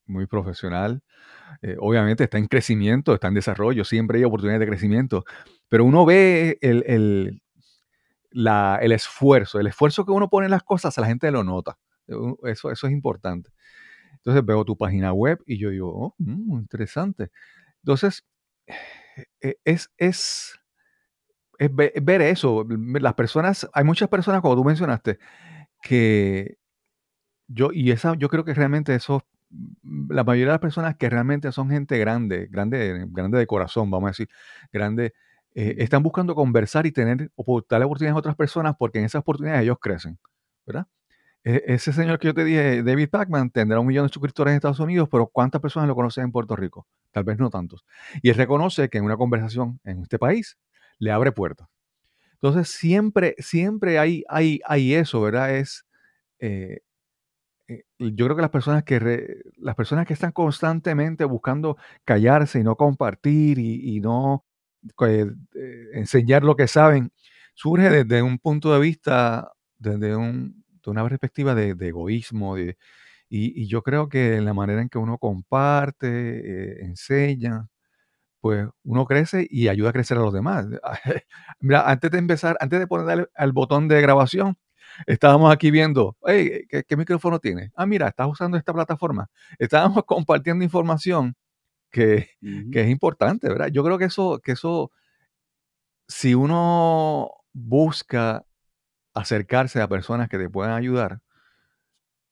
Speaker 2: muy profesional. Eh, obviamente está en crecimiento, está en desarrollo, siempre hay oportunidades de crecimiento, pero uno ve el, el esfuerzo, el esfuerzo que uno pone en las cosas, la gente lo nota. Eso, eso es importante. Entonces veo tu página web y yo digo, oh, mm, interesante. Entonces, eh, es, es, es, ver eso. Las personas, hay muchas personas, como tú mencionaste, que yo, y esa, yo creo que realmente eso, mm, la mayoría de las personas que realmente son gente grande, grande, grande de corazón, vamos a decir, grande, eh, están buscando conversar y tener, darle oportunidades a otras personas porque en esas oportunidades ellos crecen, ¿verdad? E, ese señor que yo te dije, David Pacman, tendrá un millón de suscriptores en Estados Unidos, pero ¿cuántas personas lo conocen en Puerto Rico? Tal vez no tantos. Y él reconoce que en una conversación en este país le abre puertas. Entonces, siempre, siempre hay, hay, hay eso, ¿verdad? Es, eh, eh, yo creo que las personas que, las personas que están constantemente buscando callarse y no compartir y, no eh, enseñar lo que saben, surge desde un punto de vista, desde un, de una perspectiva de, egoísmo. y, y, yo creo que la manera en que uno comparte, enseña, pues uno crece y ayuda a crecer a los demás. Mira, antes de empezar, antes de poner al botón de grabación, estábamos aquí viendo, hey, ¿qué, micrófono tiene? Ah, mira, estás usando esta plataforma. Estábamos compartiendo información que, que, es importante, ¿verdad? Yo creo que eso, que eso, si uno busca acercarse a personas que te puedan ayudar,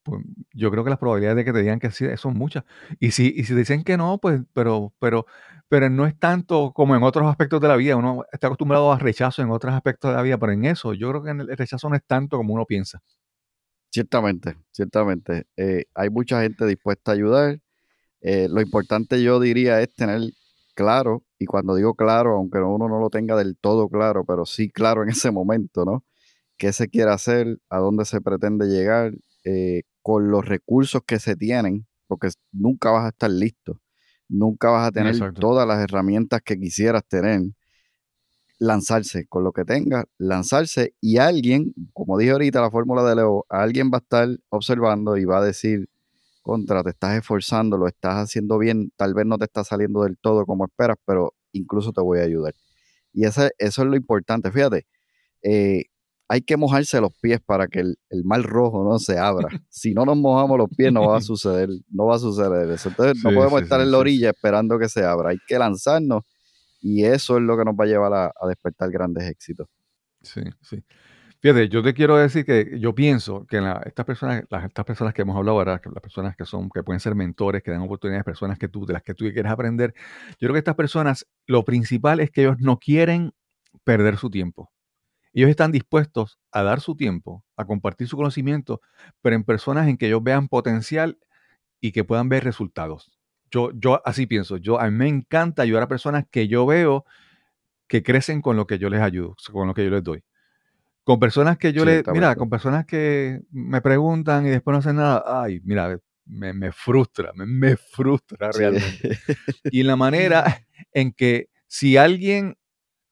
Speaker 2: pues, yo creo que las probabilidades de que te digan que sí son muchas. Y si, y si dicen que no, pues, pero, pero, pero no es tanto como en otros aspectos de la vida. Uno está acostumbrado a rechazo en otros aspectos de la vida, pero en eso yo creo que el rechazo no es tanto como uno piensa.
Speaker 1: Ciertamente, ciertamente. Eh, hay mucha gente dispuesta a ayudar. Eh, lo importante yo diría es tener claro, y cuando digo claro, aunque uno no lo tenga del todo claro, pero sí claro en ese momento, ¿no? ¿Qué se quiere hacer? ¿A dónde se pretende llegar? Eh, con los recursos que se tienen, porque nunca vas a estar listo, nunca vas a tener todas las herramientas que quisieras tener, lanzarse con lo que tengas, lanzarse y alguien, como dije ahorita la fórmula de Leo, alguien va a estar observando y va a decir, contra, te estás esforzando, lo estás haciendo bien, tal vez no te está saliendo del todo como esperas, pero incluso te voy a ayudar. Y eso es lo importante, fíjate, eh, hay que mojarse los pies para que el, el, mar rojo no se abra. Si no nos mojamos los pies, no va a suceder, no va a suceder eso. Entonces, no podemos estar en la orilla esperando que se abra. Hay que lanzarnos y eso es lo que nos va a llevar a, despertar grandes éxitos.
Speaker 2: Sí, sí. Fíjate, yo te quiero decir que yo pienso que estas personas, las, estas personas que hemos hablado ahora, las personas que son, que pueden ser mentores, que dan oportunidades, personas que tú, de las que tú quieres aprender, yo creo que estas personas, lo principal es que ellos no quieren perder su tiempo ellos están dispuestos a dar su tiempo, a compartir su conocimiento, pero en personas en que ellos vean potencial y que puedan ver resultados. Yo, yo así pienso, yo, a mí me encanta ayudar a personas que yo veo que crecen con lo que yo les ayudo, con lo que yo les doy. Con personas que yo les, mira, con personas que me preguntan y después no hacen nada, ay, mira, me, frustra, me, frustra realmente. Y la manera en que si alguien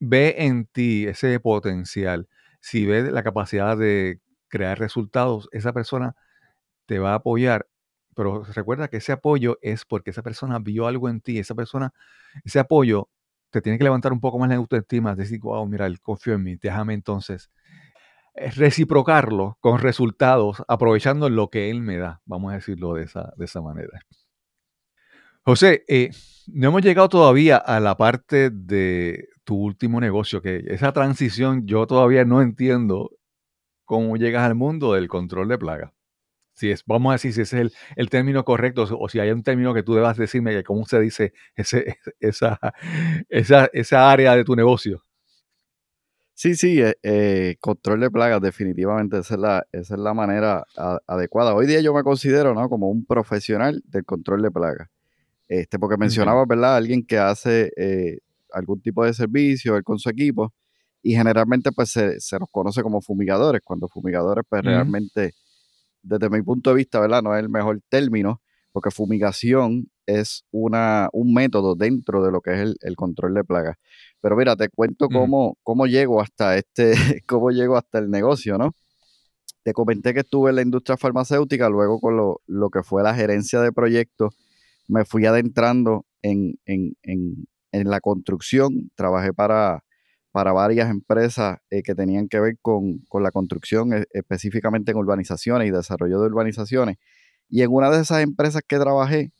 Speaker 2: ve en ti ese potencial, si ve la capacidad de crear resultados, esa persona te va a apoyar. Pero recuerda que ese apoyo es porque esa persona vio algo en ti, esa persona, ese apoyo te tiene que levantar un poco más la autoestima, decir, wow, mira, él confió en mí, déjame entonces reciprocarlo con resultados, aprovechando lo que él me da, vamos a decirlo de esa, de esa manera. José, eh, no hemos llegado todavía a la parte de tu último negocio, que esa transición yo todavía no entiendo cómo llegas al mundo del control de plagas. Si es, vamos a decir si ese es el, término correcto o si hay un término que tú debas decirme que cómo se dice ese, esa, esa, esa área de tu negocio.
Speaker 1: Sí, sí, eh, eh, control de plagas, definitivamente esa es la, esa es la manera adecuada. Hoy día yo me considero ¿no? como un profesional del control de plagas. Este, porque mencionaba, ¿verdad? Alguien que hace eh, algún tipo de servicio con su equipo y generalmente pues se, se los conoce como fumigadores, cuando fumigadores pues realmente, desde mi punto de vista, ¿verdad? No es el mejor término, porque fumigación es una, un método dentro de lo que es el, control de plagas. Pero mira, te cuento cómo, cómo llego hasta este, cómo llego hasta el negocio, ¿no? Te comenté que estuve en la industria farmacéutica, luego con lo, lo que fue la gerencia de proyectos, me fui adentrando en, en, en, en la construcción, trabajé para, para varias empresas eh, que tenían que ver con, con la construcción, e, específicamente en urbanizaciones y desarrollo de urbanizaciones. Y en una de esas empresas que trabajé,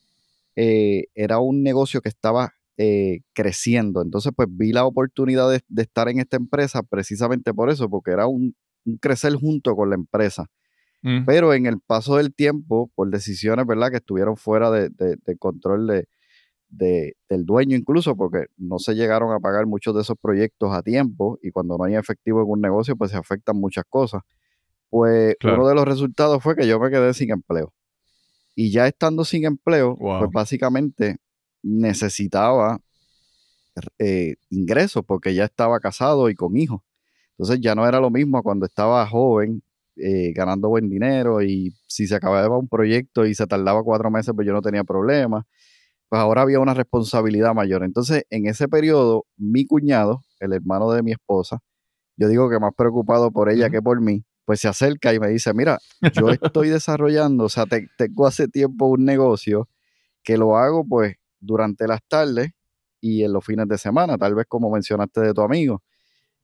Speaker 1: eh, era un negocio que estaba eh, creciendo. Entonces, pues vi la oportunidad de, estar en esta empresa precisamente por eso, porque era un, crecer junto con la empresa. Mm. Pero en el paso del tiempo, por decisiones, ¿verdad?, que estuvieron fuera de, control de, del dueño incluso, porque no se llegaron a pagar muchos de esos proyectos a tiempo y cuando no hay efectivo en un negocio, pues se afectan muchas cosas. Pues uno de los resultados fue que yo me quedé sin empleo. Y ya estando sin empleo, pues básicamente necesitaba eh, ingresos porque ya estaba casado y con hijos. Entonces ya no era lo mismo cuando estaba joven, eh, ganando buen dinero y si se acababa un proyecto y se tardaba cuatro meses, pues yo no tenía problema. Pues ahora había una responsabilidad mayor. Entonces en ese periodo, mi cuñado, el hermano de mi esposa, yo digo que más preocupado por ella que por mí, pues se acerca y me dice, mira, yo estoy desarrollando, o sea, tengo hace tiempo un negocio que lo hago pues durante las tardes y en los fines de semana, tal vez como mencionaste de tu amigo.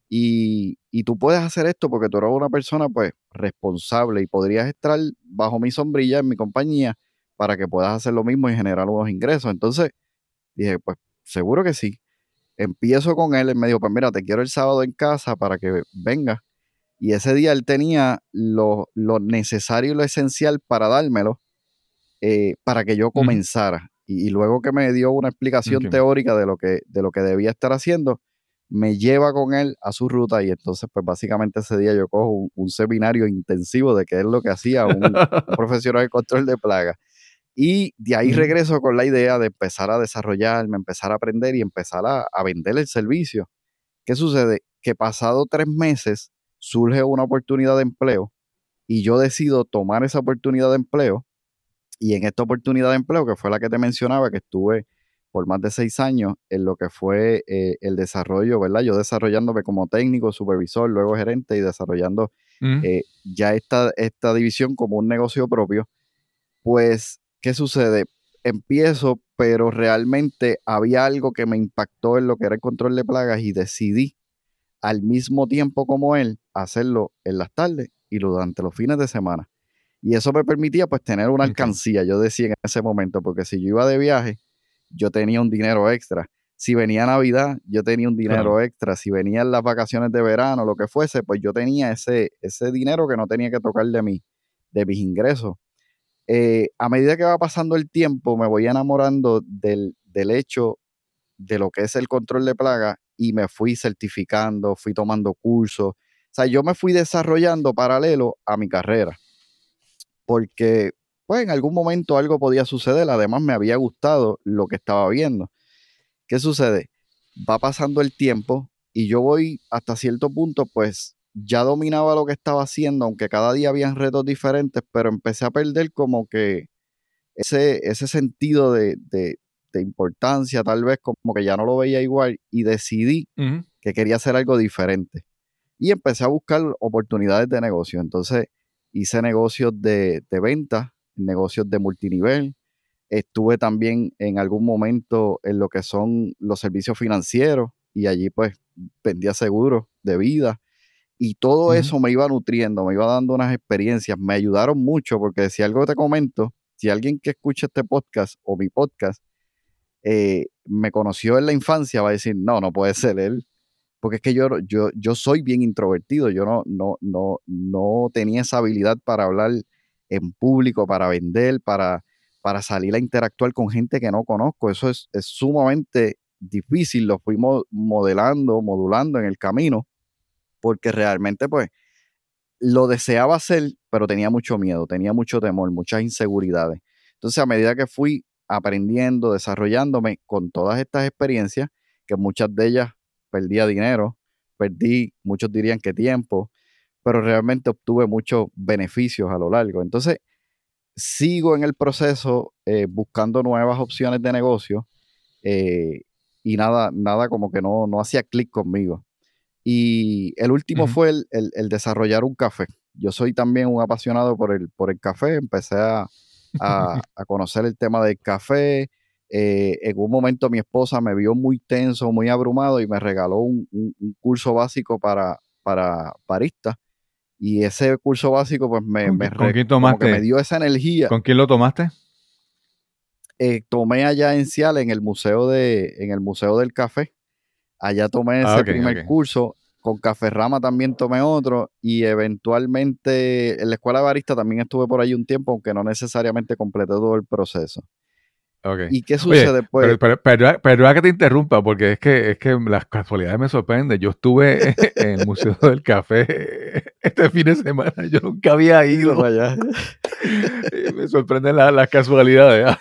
Speaker 1: Y, y, tú puedes hacer esto porque tú eres una persona pues responsable y podrías estar bajo mi sombrilla en mi compañía para que puedas hacer lo mismo y generar unos ingresos. Entonces dije, pues seguro que sí. Empiezo con él, él me dijo, pues mira, te quiero el sábado en casa para que vengas y ese día él tenía lo, necesario y lo esencial para dármelo eh, para que yo comenzara. Y, luego que me dio una explicación teórica de lo, que, de lo que debía estar haciendo, me lleva con él a su ruta y entonces pues básicamente ese día yo cojo un, seminario intensivo de qué es lo que hacía un, profesional de control de plagas. Y de ahí regreso con la idea de empezar a desarrollarme, empezar a aprender y empezar a, a vender el servicio. ¿Qué sucede? Que pasado tres meses surge una oportunidad de empleo y yo decido tomar esa oportunidad de empleo y en esta oportunidad de empleo, que fue la que te mencionaba, que estuve por más de seis años en lo que fue eh, el desarrollo, ¿verdad? Yo desarrollándome como técnico, supervisor, luego gerente y desarrollando mm. eh, ya esta, esta división como un negocio propio, pues, ¿qué sucede? Empiezo, pero realmente había algo que me impactó en lo que era el control de plagas y decidí al mismo tiempo como él, hacerlo en las tardes y durante los fines de semana. Y eso me permitía pues tener una alcancía, yo decía en ese momento, porque si yo iba de viaje, yo tenía un dinero extra. Si venía Navidad, yo tenía un dinero extra. Si venían las vacaciones de verano, lo que fuese, pues yo tenía ese, ese dinero que no tenía que tocar de mí, de mis ingresos. Eh, a medida que va pasando el tiempo, me voy enamorando del, del hecho de lo que es el control de plaga y me fui certificando, fui tomando cursos. O sea, yo me fui desarrollando paralelo a mi carrera. Porque, pues, en algún momento algo podía suceder. Además, me había gustado lo que estaba viendo. ¿Qué sucede? Va pasando el tiempo y yo voy hasta cierto punto, pues, ya dominaba lo que estaba haciendo, aunque cada día habían retos diferentes, pero empecé a perder como que ese, ese sentido de, de importancia, tal vez como que ya no lo veía igual y decidí que quería hacer algo diferente. Y empecé a buscar oportunidades de negocio. Entonces hice negocios de, de venta, negocios de multinivel. Estuve también en algún momento en lo que son los servicios financieros y allí pues vendía seguros de vida. Y todo eso me iba nutriendo, me iba dando unas experiencias, me ayudaron mucho porque si algo te comento, si alguien que escucha este podcast o mi podcast eh, me conoció en la infancia, va a decir, no, no puede ser él. Porque es que yo, yo, yo soy bien introvertido, yo no, no, no, no tenía esa habilidad para hablar en público, para vender, para, para salir a interactuar con gente que no conozco. Eso es, es sumamente difícil, lo fuimos modelando, modulando en el camino, porque realmente pues lo deseaba hacer, pero tenía mucho miedo, tenía mucho temor, muchas inseguridades. Entonces a medida que fui aprendiendo, desarrollándome con todas estas experiencias, que muchas de ellas perdía dinero, perdí, muchos dirían que tiempo, pero realmente obtuve muchos beneficios a lo largo. Entonces, sigo en el proceso eh, buscando nuevas opciones de negocio eh, y nada, nada como que no, no hacía clic conmigo. Y el último fue el, desarrollar un café. Yo soy también un apasionado por el, por el café, empecé a, a, conocer el tema del café. Eh, en un momento mi esposa me vio muy tenso, muy abrumado y me regaló un, curso básico para, para barista. Y ese curso básico pues me,
Speaker 2: ¿Con, me, me
Speaker 1: dio esa energía.
Speaker 2: ¿Con quién lo tomaste?
Speaker 1: Eh, tomé allá en Cial, en el Museo, de, en el museo del Café. Allá tomé ah, ese primer curso con Café Rama también tomé otro y eventualmente en la escuela de barista también estuve por ahí un tiempo, aunque no necesariamente completé todo el proceso. ¿Y qué sucede después?
Speaker 2: Pero, pero, que te interrumpa, porque es que, es que las casualidades me sorprenden. Yo estuve en el Museo del Café este fin de semana, yo nunca había ido. allá. me sorprenden las casualidades.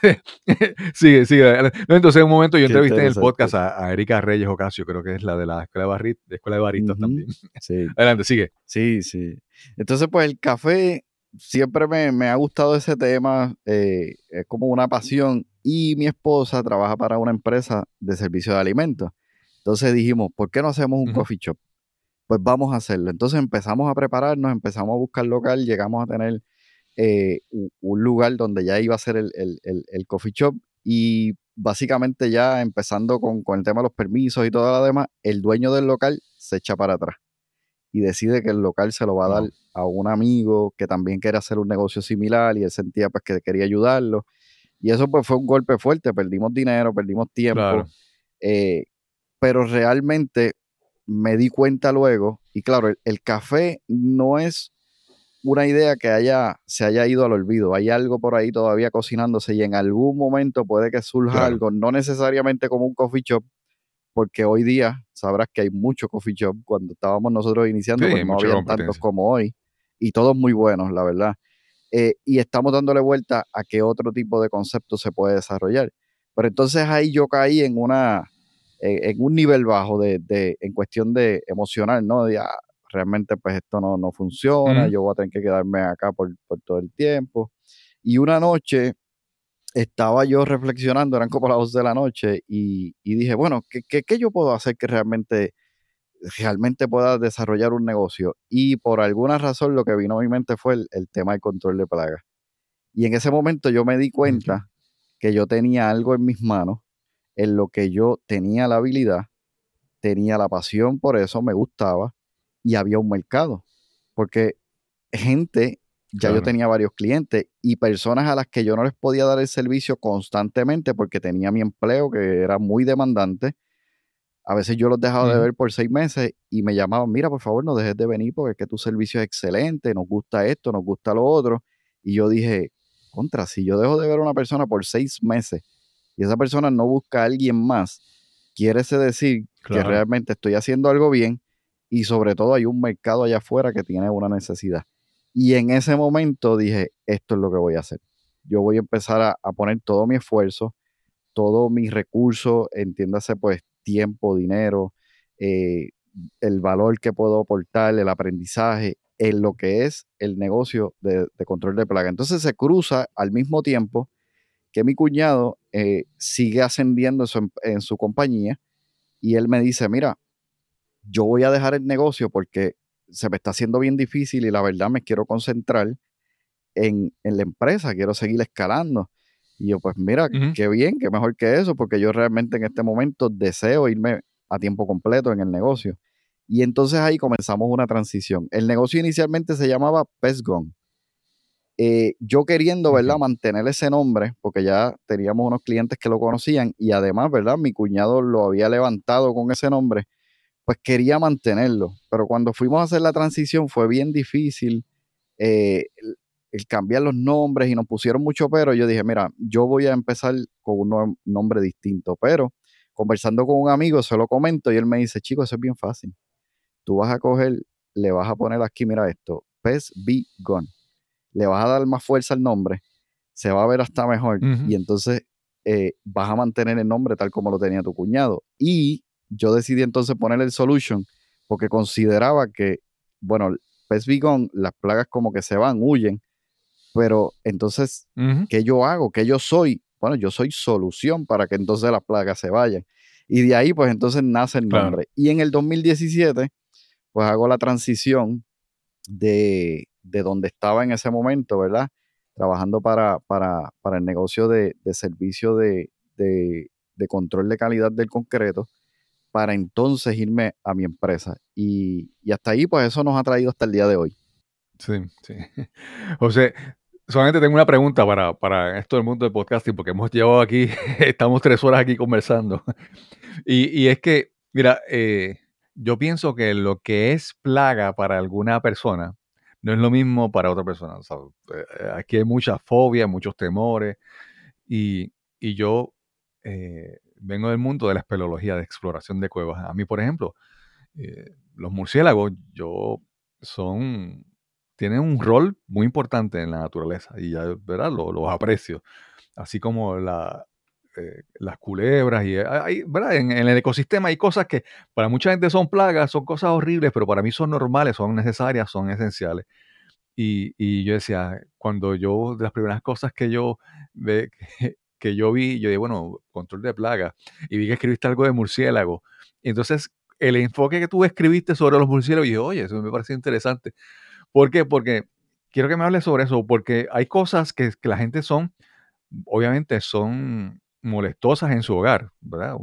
Speaker 2: sigue, sigue. entonces, en un momento yo entrevisté en el podcast a, Erika Reyes Ocasio, creo que es la de la Escuela de, de escuela de Baristas también. Sí. Adelante, sigue.
Speaker 1: Sí, sí. Entonces, pues el café siempre me, ha gustado ese tema, eh, es como una pasión y mi esposa trabaja para una empresa de servicio de alimentos. Entonces dijimos, ¿por qué no hacemos un coffee shop? Pues vamos a hacerlo. Entonces empezamos a prepararnos, empezamos a buscar local, llegamos a tener eh, un lugar donde ya iba a ser el, coffee shop y básicamente ya empezando con, el tema de los permisos y todo lo demás, el dueño del local se echa para atrás y decide que el local se lo va a dar a un amigo que también quiere hacer un negocio similar y él sentía pues que quería ayudarlo. Y eso pues fue un golpe fuerte, perdimos dinero, perdimos tiempo, eh, pero realmente me di cuenta luego, y claro, el, café no es una idea que haya, se haya ido al olvido, hay algo por ahí todavía cocinándose y en algún momento puede que surja algo, no necesariamente como un coffee shop, porque hoy día sabrás que hay mucho coffee shop, cuando estábamos nosotros iniciando, pues no había tantos como hoy, y todos muy buenos, la verdad. Eh, y estamos dándole vuelta a qué otro tipo de concepto se puede desarrollar. Pero entonces ahí yo caí en una en un nivel bajo de, de, en cuestión de emocional, ¿no? De, ah, realmente pues esto no, no funciona, yo voy a tener que quedarme acá por, por, todo el tiempo. Y una noche estaba yo reflexionando, eran como las 12 de la noche, y, y dije, bueno, ¿qué, ¿qué, qué, yo puedo hacer que realmente realmente pueda desarrollar un negocio. Y por alguna razón lo que vino a mi mente fue el, tema del control de plagas. Y en ese momento yo me di cuenta que yo tenía algo en mis manos en lo que yo tenía la habilidad, tenía la pasión por eso, me gustaba y había un mercado. Porque gente, ya yo tenía varios clientes y personas a las que yo no les podía dar el servicio constantemente porque tenía mi empleo que era muy demandante a veces yo los dejaba de ver por seis meses y me llamaban, mira, por favor, no dejes de venir porque es que tu servicio es excelente, nos gusta esto, nos gusta lo otro. Y yo dije, contra, si yo dejo de ver a una persona por seis meses y esa persona no busca a alguien más, quiere decir que realmente estoy haciendo algo bien y sobre todo hay un mercado allá afuera que tiene una necesidad. Y en ese momento dije, esto es lo que voy a hacer. Yo voy a empezar a, a poner todo mi esfuerzo, todo mi recurso, entiéndase pues tiempo, dinero, eh, el valor que puedo aportar, el aprendizaje en lo que es el negocio de, control de plaga. Entonces se cruza al mismo tiempo que mi cuñado eh, sigue ascendiendo en su, compañía y él me dice, mira, yo voy a dejar el negocio porque se me está haciendo bien difícil y la verdad me quiero concentrar en, en la empresa, quiero seguir escalando. Y yo, pues mira, qué bien, qué mejor que eso, porque yo realmente en este momento deseo irme a tiempo completo en el negocio. Y entonces ahí comenzamos una transición. El negocio inicialmente se llamaba Pesgon. Eh, yo queriendo, ¿verdad?, mantener ese nombre, porque ya teníamos unos clientes que lo conocían y además, ¿verdad?, mi cuñado lo había levantado con ese nombre, pues quería mantenerlo. Pero cuando fuimos a hacer la transición fue bien difícil. Eh, el cambiar los nombres y nos pusieron mucho pero, yo dije, mira, yo voy a empezar con un nombre distinto, pero conversando con un amigo se lo comento y él me dice, chico, eso es bien fácil. Tú vas a coger, le vas a poner aquí, mira esto, Pez Be Gone. Le vas a dar más fuerza al nombre, se va a ver hasta mejor y entonces eh, vas a mantener el nombre tal como lo tenía tu cuñado. Y yo decidí entonces poner el solution porque consideraba que, bueno, Pez Be Gone, las plagas como que se van, huyen, Pero entonces, ¿qué yo hago? ¿Qué yo soy? Bueno, yo soy solución para que entonces las plagas se vayan. Y de ahí, pues entonces nace el nombre. Y en el 2017, pues hago la transición de, de donde estaba en ese momento, ¿verdad? Trabajando para, para, para el negocio de, de servicio de, de, control de calidad del concreto, para entonces irme a mi empresa. Y, y hasta ahí, pues eso nos ha traído hasta el día de hoy.
Speaker 2: Sí, sí. José, solamente tengo una pregunta para, para esto del mundo del podcasting, porque hemos llevado aquí, estamos tres horas aquí conversando. Y, es que, mira, eh, yo pienso que lo que es plaga para alguna persona no es lo mismo para otra persona. Eh, aquí hay mucha fobia, muchos temores. Y, yo eh, vengo del mundo de la espeleología, de exploración de cuevas. A mí, por ejemplo, los murciélagos, yo son tienen un rol muy importante en la naturaleza y ya, ¿verdad? Los, aprecio. Así como la, eh, las culebras y hay, ¿verdad? En, el ecosistema hay cosas que para mucha gente son plagas, son cosas horribles, pero para mí son normales, son necesarias, son esenciales. Y, yo decía, cuando yo, de las primeras cosas que yo, que, yo vi, yo dije, bueno, control de plagas, y vi que escribiste algo de murciélago. entonces, el enfoque que tú escribiste sobre los murciélagos, y dije, oye, eso me pareció interesante. ¿Por qué? Porque quiero que me hables sobre eso, porque hay cosas que, la gente son, obviamente son molestosas en su hogar, ¿verdad?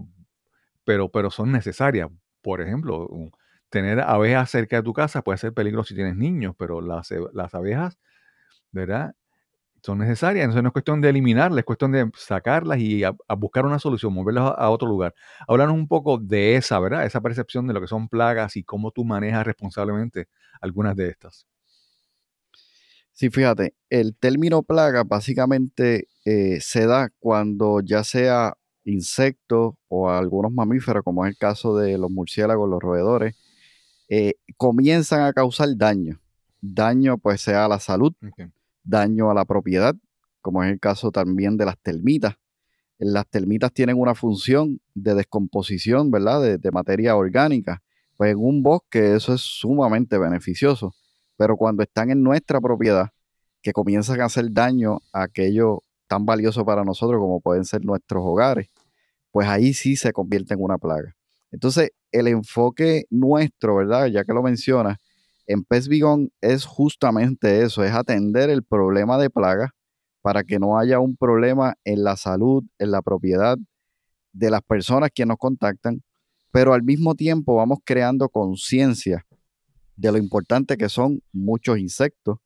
Speaker 2: Pero, pero son necesarias. Por ejemplo, tener abejas cerca de tu casa puede ser peligroso si tienes niños, pero las, las abejas, ¿verdad? Son necesarias. Entonces no es cuestión de eliminarlas, es cuestión de sacarlas y buscar una solución, moverlas a, otro lugar. Háblanos un poco de esa, ¿verdad? Esa percepción de lo que son plagas y cómo tú manejas responsablemente algunas de estas.
Speaker 1: Sí, fíjate, el término plaga básicamente eh, se da cuando ya sea insectos o algunos mamíferos, como es el caso de los murciélagos, los roedores, eh, comienzan a causar daño. Daño pues sea a la salud, daño a la propiedad, como es el caso también de las termitas. Las termitas tienen una función de descomposición, ¿verdad? De, de materia orgánica. Pues en un bosque eso es sumamente beneficioso pero cuando están en nuestra propiedad, que comienzan a hacer daño a aquello tan valioso para nosotros como pueden ser nuestros hogares, pues ahí sí se convierte en una plaga. Entonces, el enfoque nuestro, ¿verdad? Ya que lo mencionas, en Pest es justamente eso, es atender el problema de plaga para que no haya un problema en la salud, en la propiedad de las personas que nos contactan, pero al mismo tiempo vamos creando conciencia de lo importante que son muchos insectos.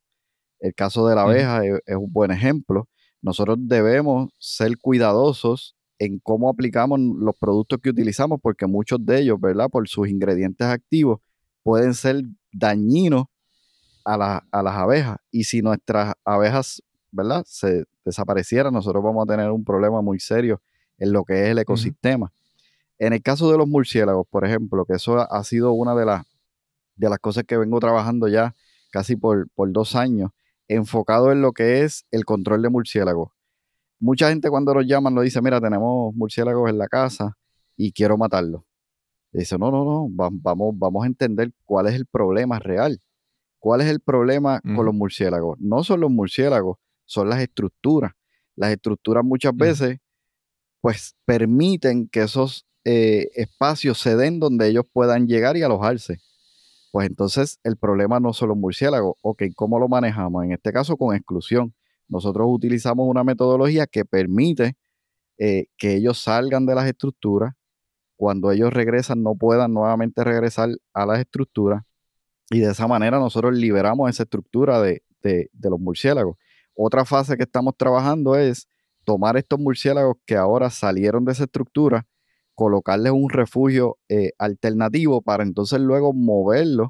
Speaker 1: El caso de la abeja es, un buen ejemplo. Nosotros debemos ser cuidadosos en cómo aplicamos los productos que utilizamos, porque muchos de ellos, ¿verdad? Por sus ingredientes activos, pueden ser dañinos a, a las abejas. Y si nuestras abejas, ¿verdad? Se desaparecieran, nosotros vamos a tener un problema muy serio en lo que es el ecosistema. En el caso de los murciélagos, por ejemplo, que eso ha sido una de las de las cosas que vengo trabajando ya casi por, dos años, enfocado en lo que es el control de murciélagos. Mucha gente cuando los llaman lo dice, mira, tenemos murciélagos en la casa y quiero matarlos. dice, no, no, no, vamos, vamos a entender cuál es el problema real. ¿Cuál es el problema con los murciélagos? No son los murciélagos, son las estructuras. Las estructuras muchas veces, pues, permiten que esos eh, espacios se den donde ellos puedan llegar y alojarse pues entonces el problema no son los murciélagos. Ok, ¿cómo lo manejamos? En este caso con exclusión. Nosotros utilizamos una metodología que permite eh, que ellos salgan de las estructuras. Cuando ellos regresan, no puedan nuevamente regresar a las estructuras. Y de esa manera nosotros liberamos esa estructura de, de los murciélagos. Otra fase que estamos trabajando es tomar estos murciélagos que ahora salieron de esa estructura colocarles un refugio eh, alternativo para entonces luego moverlos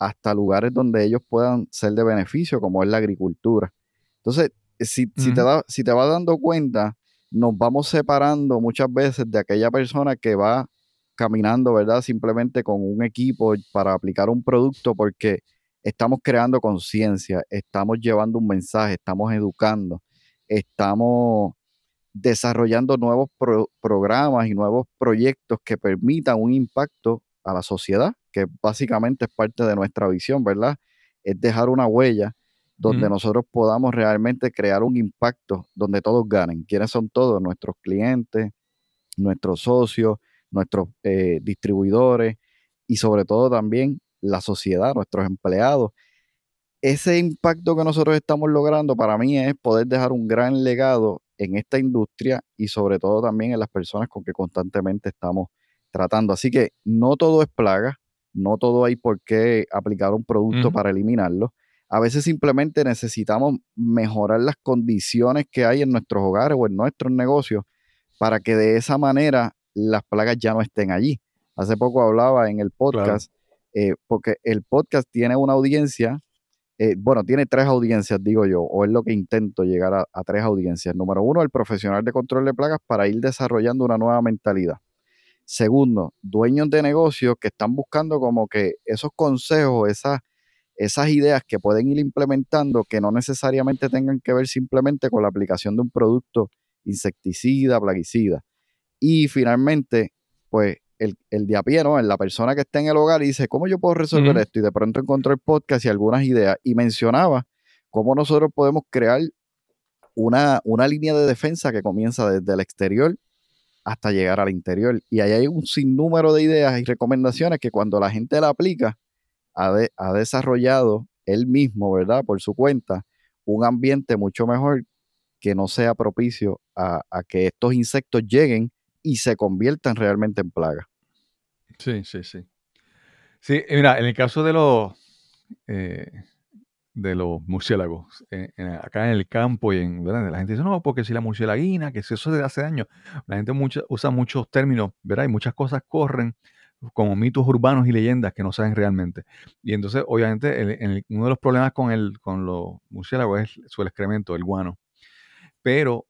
Speaker 1: hasta lugares donde ellos puedan ser de beneficio, como es la agricultura. Entonces, si, te, da, si te vas dando cuenta, nos vamos separando muchas veces de aquella persona que va caminando, ¿verdad? Simplemente con un equipo para aplicar un producto porque estamos creando conciencia, estamos llevando un mensaje, estamos educando, estamos desarrollando nuevos programas y nuevos proyectos que permitan un impacto a la sociedad, que básicamente es parte de nuestra visión, ¿verdad? Es dejar una huella donde nosotros podamos realmente crear un impacto donde todos ganen. ¿Quiénes son todos? Nuestros clientes, nuestros socios, nuestros eh, distribuidores y sobre todo también la sociedad, nuestros empleados. Ese impacto que nosotros estamos logrando para mí es poder dejar un gran legado en esta industria y sobre todo también en las personas con que constantemente estamos tratando. Así que no todo es plaga, no todo hay por qué aplicar un producto para eliminarlo. A veces simplemente necesitamos mejorar las condiciones que hay en nuestros hogares o en nuestros negocios para que de esa manera las plagas ya no estén allí. Hace poco hablaba en el podcast, eh, porque el podcast tiene una audiencia, eh, bueno, tiene tres audiencias, digo yo, o es lo que intento llegar a, a tres audiencias. Número uno, el profesional de control de plagas para ir desarrollando una nueva mentalidad. Segundo, dueños de negocios que están buscando como que esos consejos, esas, esas ideas que pueden ir implementando que no necesariamente tengan que ver simplemente con la aplicación de un producto insecticida, plaguicida. Y finalmente, pues el, el de a pie, ¿no? En la persona que está en el hogar y dice, ¿cómo yo puedo resolver esto? Y de pronto encontró el podcast y algunas ideas y mencionaba cómo nosotros podemos crear una, una línea de defensa que comienza desde el exterior hasta llegar al interior. Y ahí hay un sinnúmero de ideas y recomendaciones que cuando la gente la aplica, ha, ha desarrollado él mismo, ¿verdad? Por su cuenta, un ambiente mucho mejor que no sea propicio a, que estos insectos lleguen y se conviertan realmente en plaga.
Speaker 2: Sí, sí, sí. Sí, mira, en el caso de los eh, de los murciélagos, acá en el campo y en ¿verdad? la gente dice, no, porque si la murcielaguina, que si eso se hace daño, la gente usa muchos términos, ¿verdad? Y muchas cosas corren como mitos urbanos y leyendas que no saben realmente. Y entonces, obviamente, uno de los problemas con, el, con los murciélagos es su excremento, el guano. Pero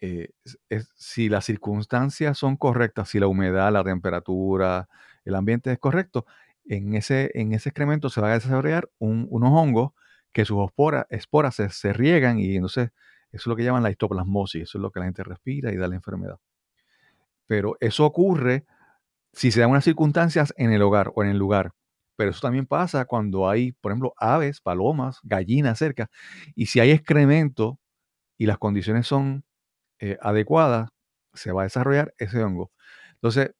Speaker 2: eh, si las circunstancias son correctas, si la humedad, la temperatura, el ambiente es correcto, en ese, en ese excremento se va a desarrollar unos hongos que sus esporas, esporas se, riegan y entonces eso es lo que llaman la histoplasmosis, eso es lo que la gente respira y da la enfermedad. Pero eso ocurre si se dan unas circunstancias en el hogar o en el lugar. Pero eso también pasa cuando hay, por ejemplo, aves, palomas, gallinas cerca. Y si hay excremento y las condiciones son eh, adecuadas, se va a desarrollar ese hongo. Entonces,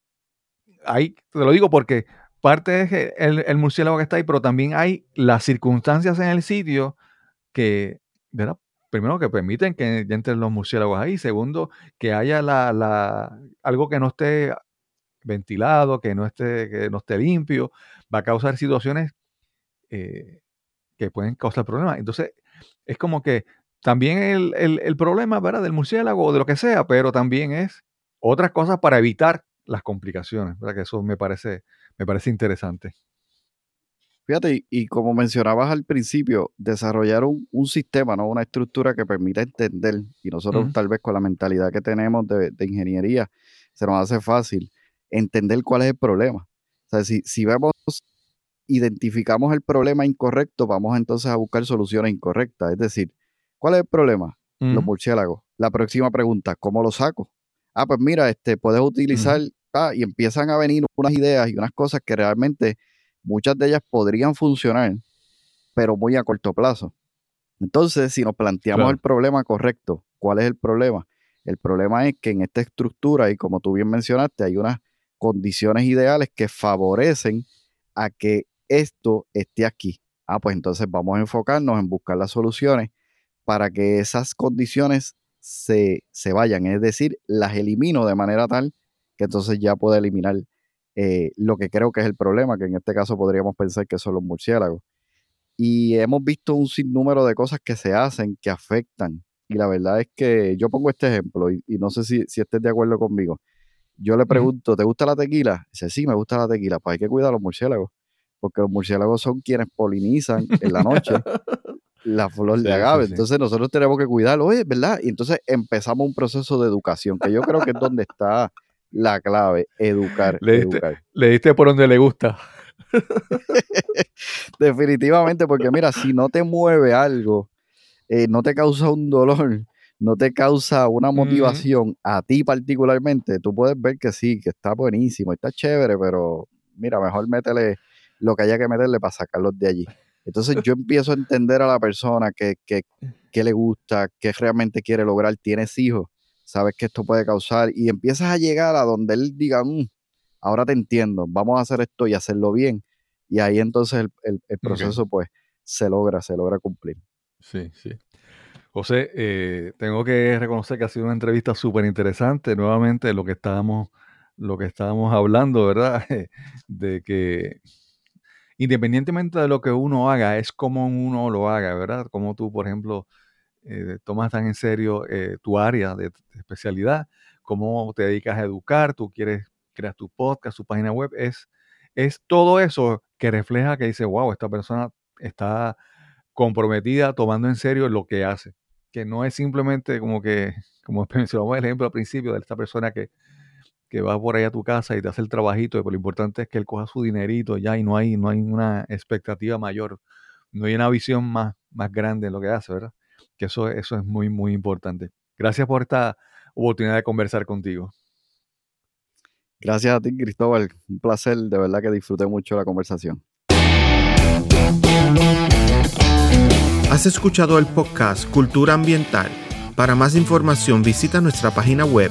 Speaker 2: ahí te lo digo porque parte es el, murciélago que está ahí, pero también hay las circunstancias en el sitio que. Primero, que permiten que entren los murciélagos ahí. Segundo, que haya algo que no esté ventilado, que no esté, que no esté limpio, va a causar situaciones eh, que pueden causar problemas. Entonces, es como que también el, el, problema ¿verdad? del murciélago o de lo que sea, pero también es otras cosas para evitar las complicaciones, ¿verdad? Que eso me parece, me parece interesante.
Speaker 1: Fíjate, y, como mencionabas al principio, desarrollar un, sistema, ¿no? Una estructura que permita entender, y nosotros tal vez con la mentalidad que tenemos de, ingeniería, se nos hace fácil entender cuál es el problema. O sea, si, si vemos, identificamos el problema incorrecto, vamos entonces a buscar soluciones incorrectas. Es decir, ¿cuál es el problema? Los murciélagos. La próxima pregunta, ¿cómo lo saco? Ah, pues mira, este, puedes utilizar y empiezan a venir unas ideas y unas cosas que realmente muchas de ellas podrían funcionar, pero muy a corto plazo. Entonces, si nos planteamos el problema correcto, ¿cuál es el problema? El problema es que en esta estructura, y como tú bien mencionaste, hay unas condiciones ideales que favorecen a que esto esté aquí. Ah, pues entonces vamos a enfocarnos en buscar las soluciones para que esas condiciones se, se vayan, es decir, las elimino de manera tal que entonces ya puede eliminar eh, lo que creo que es el problema, que en este caso podríamos pensar que son los murciélagos. Y hemos visto un sinnúmero de cosas que se hacen que afectan. Y la verdad es que yo pongo este ejemplo y, no sé si, si estés de acuerdo conmigo. Yo le pregunto, ¿te gusta la tequila? Dice, sí, me gusta la tequila. Pues hay que cuidar a los murciélagos, porque los murciélagos son quienes polinizan en la noche la flor de agave. Entonces nosotros tenemos que cuidarlo, oye, ¿verdad? Y entonces empezamos un proceso de educación, que yo creo que es donde está la clave, educar.
Speaker 2: Le diste, por donde le gusta.
Speaker 1: Definitivamente, porque mira, si no te mueve algo, eh, no te causa un dolor, no te causa una motivación a ti particularmente, tú puedes ver que sí, que está buenísimo, está chévere, pero mira, mejor métele lo que haya que meterle para sacarlos de allí. Entonces yo empiezo a entender a la persona que, que, le gusta, que realmente quiere lograr, tienes hijos, sabes que esto puede causar y empiezas a llegar a donde él diga, mm, ahora te entiendo, vamos a hacer esto y hacerlo bien. Y ahí entonces el, proceso pues se logra, se logra cumplir.
Speaker 2: Sí, sí. José, eh, tengo que reconocer que ha sido una entrevista súper interesante. Nuevamente, lo que estábamos, lo que estábamos hablando, ¿verdad? De que independientemente de lo que uno haga, es como uno lo haga, ¿verdad? Como tú, por ejemplo, eh, tomas tan en serio eh, tu área de, especialidad, cómo te dedicas a educar, tú quieres crear tu podcast, tu página web, es, es todo eso que refleja que dice, wow, esta persona está comprometida tomando en serio lo que hace, que no es simplemente como que, como mencionamos el ejemplo al principio de esta persona que, que va por ahí a tu casa y te hace el trabajito, pero lo importante es que él coja su dinerito ya y no hay, no hay una expectativa mayor, no hay una visión más, más grande en lo que hace, ¿verdad? Que eso, eso es muy, muy importante. Gracias por esta oportunidad de conversar contigo.
Speaker 1: Gracias a ti, Cristóbal. Un placer, de verdad que disfruté mucho la conversación.
Speaker 3: Has escuchado el podcast Cultura Ambiental. Para más información visita nuestra página web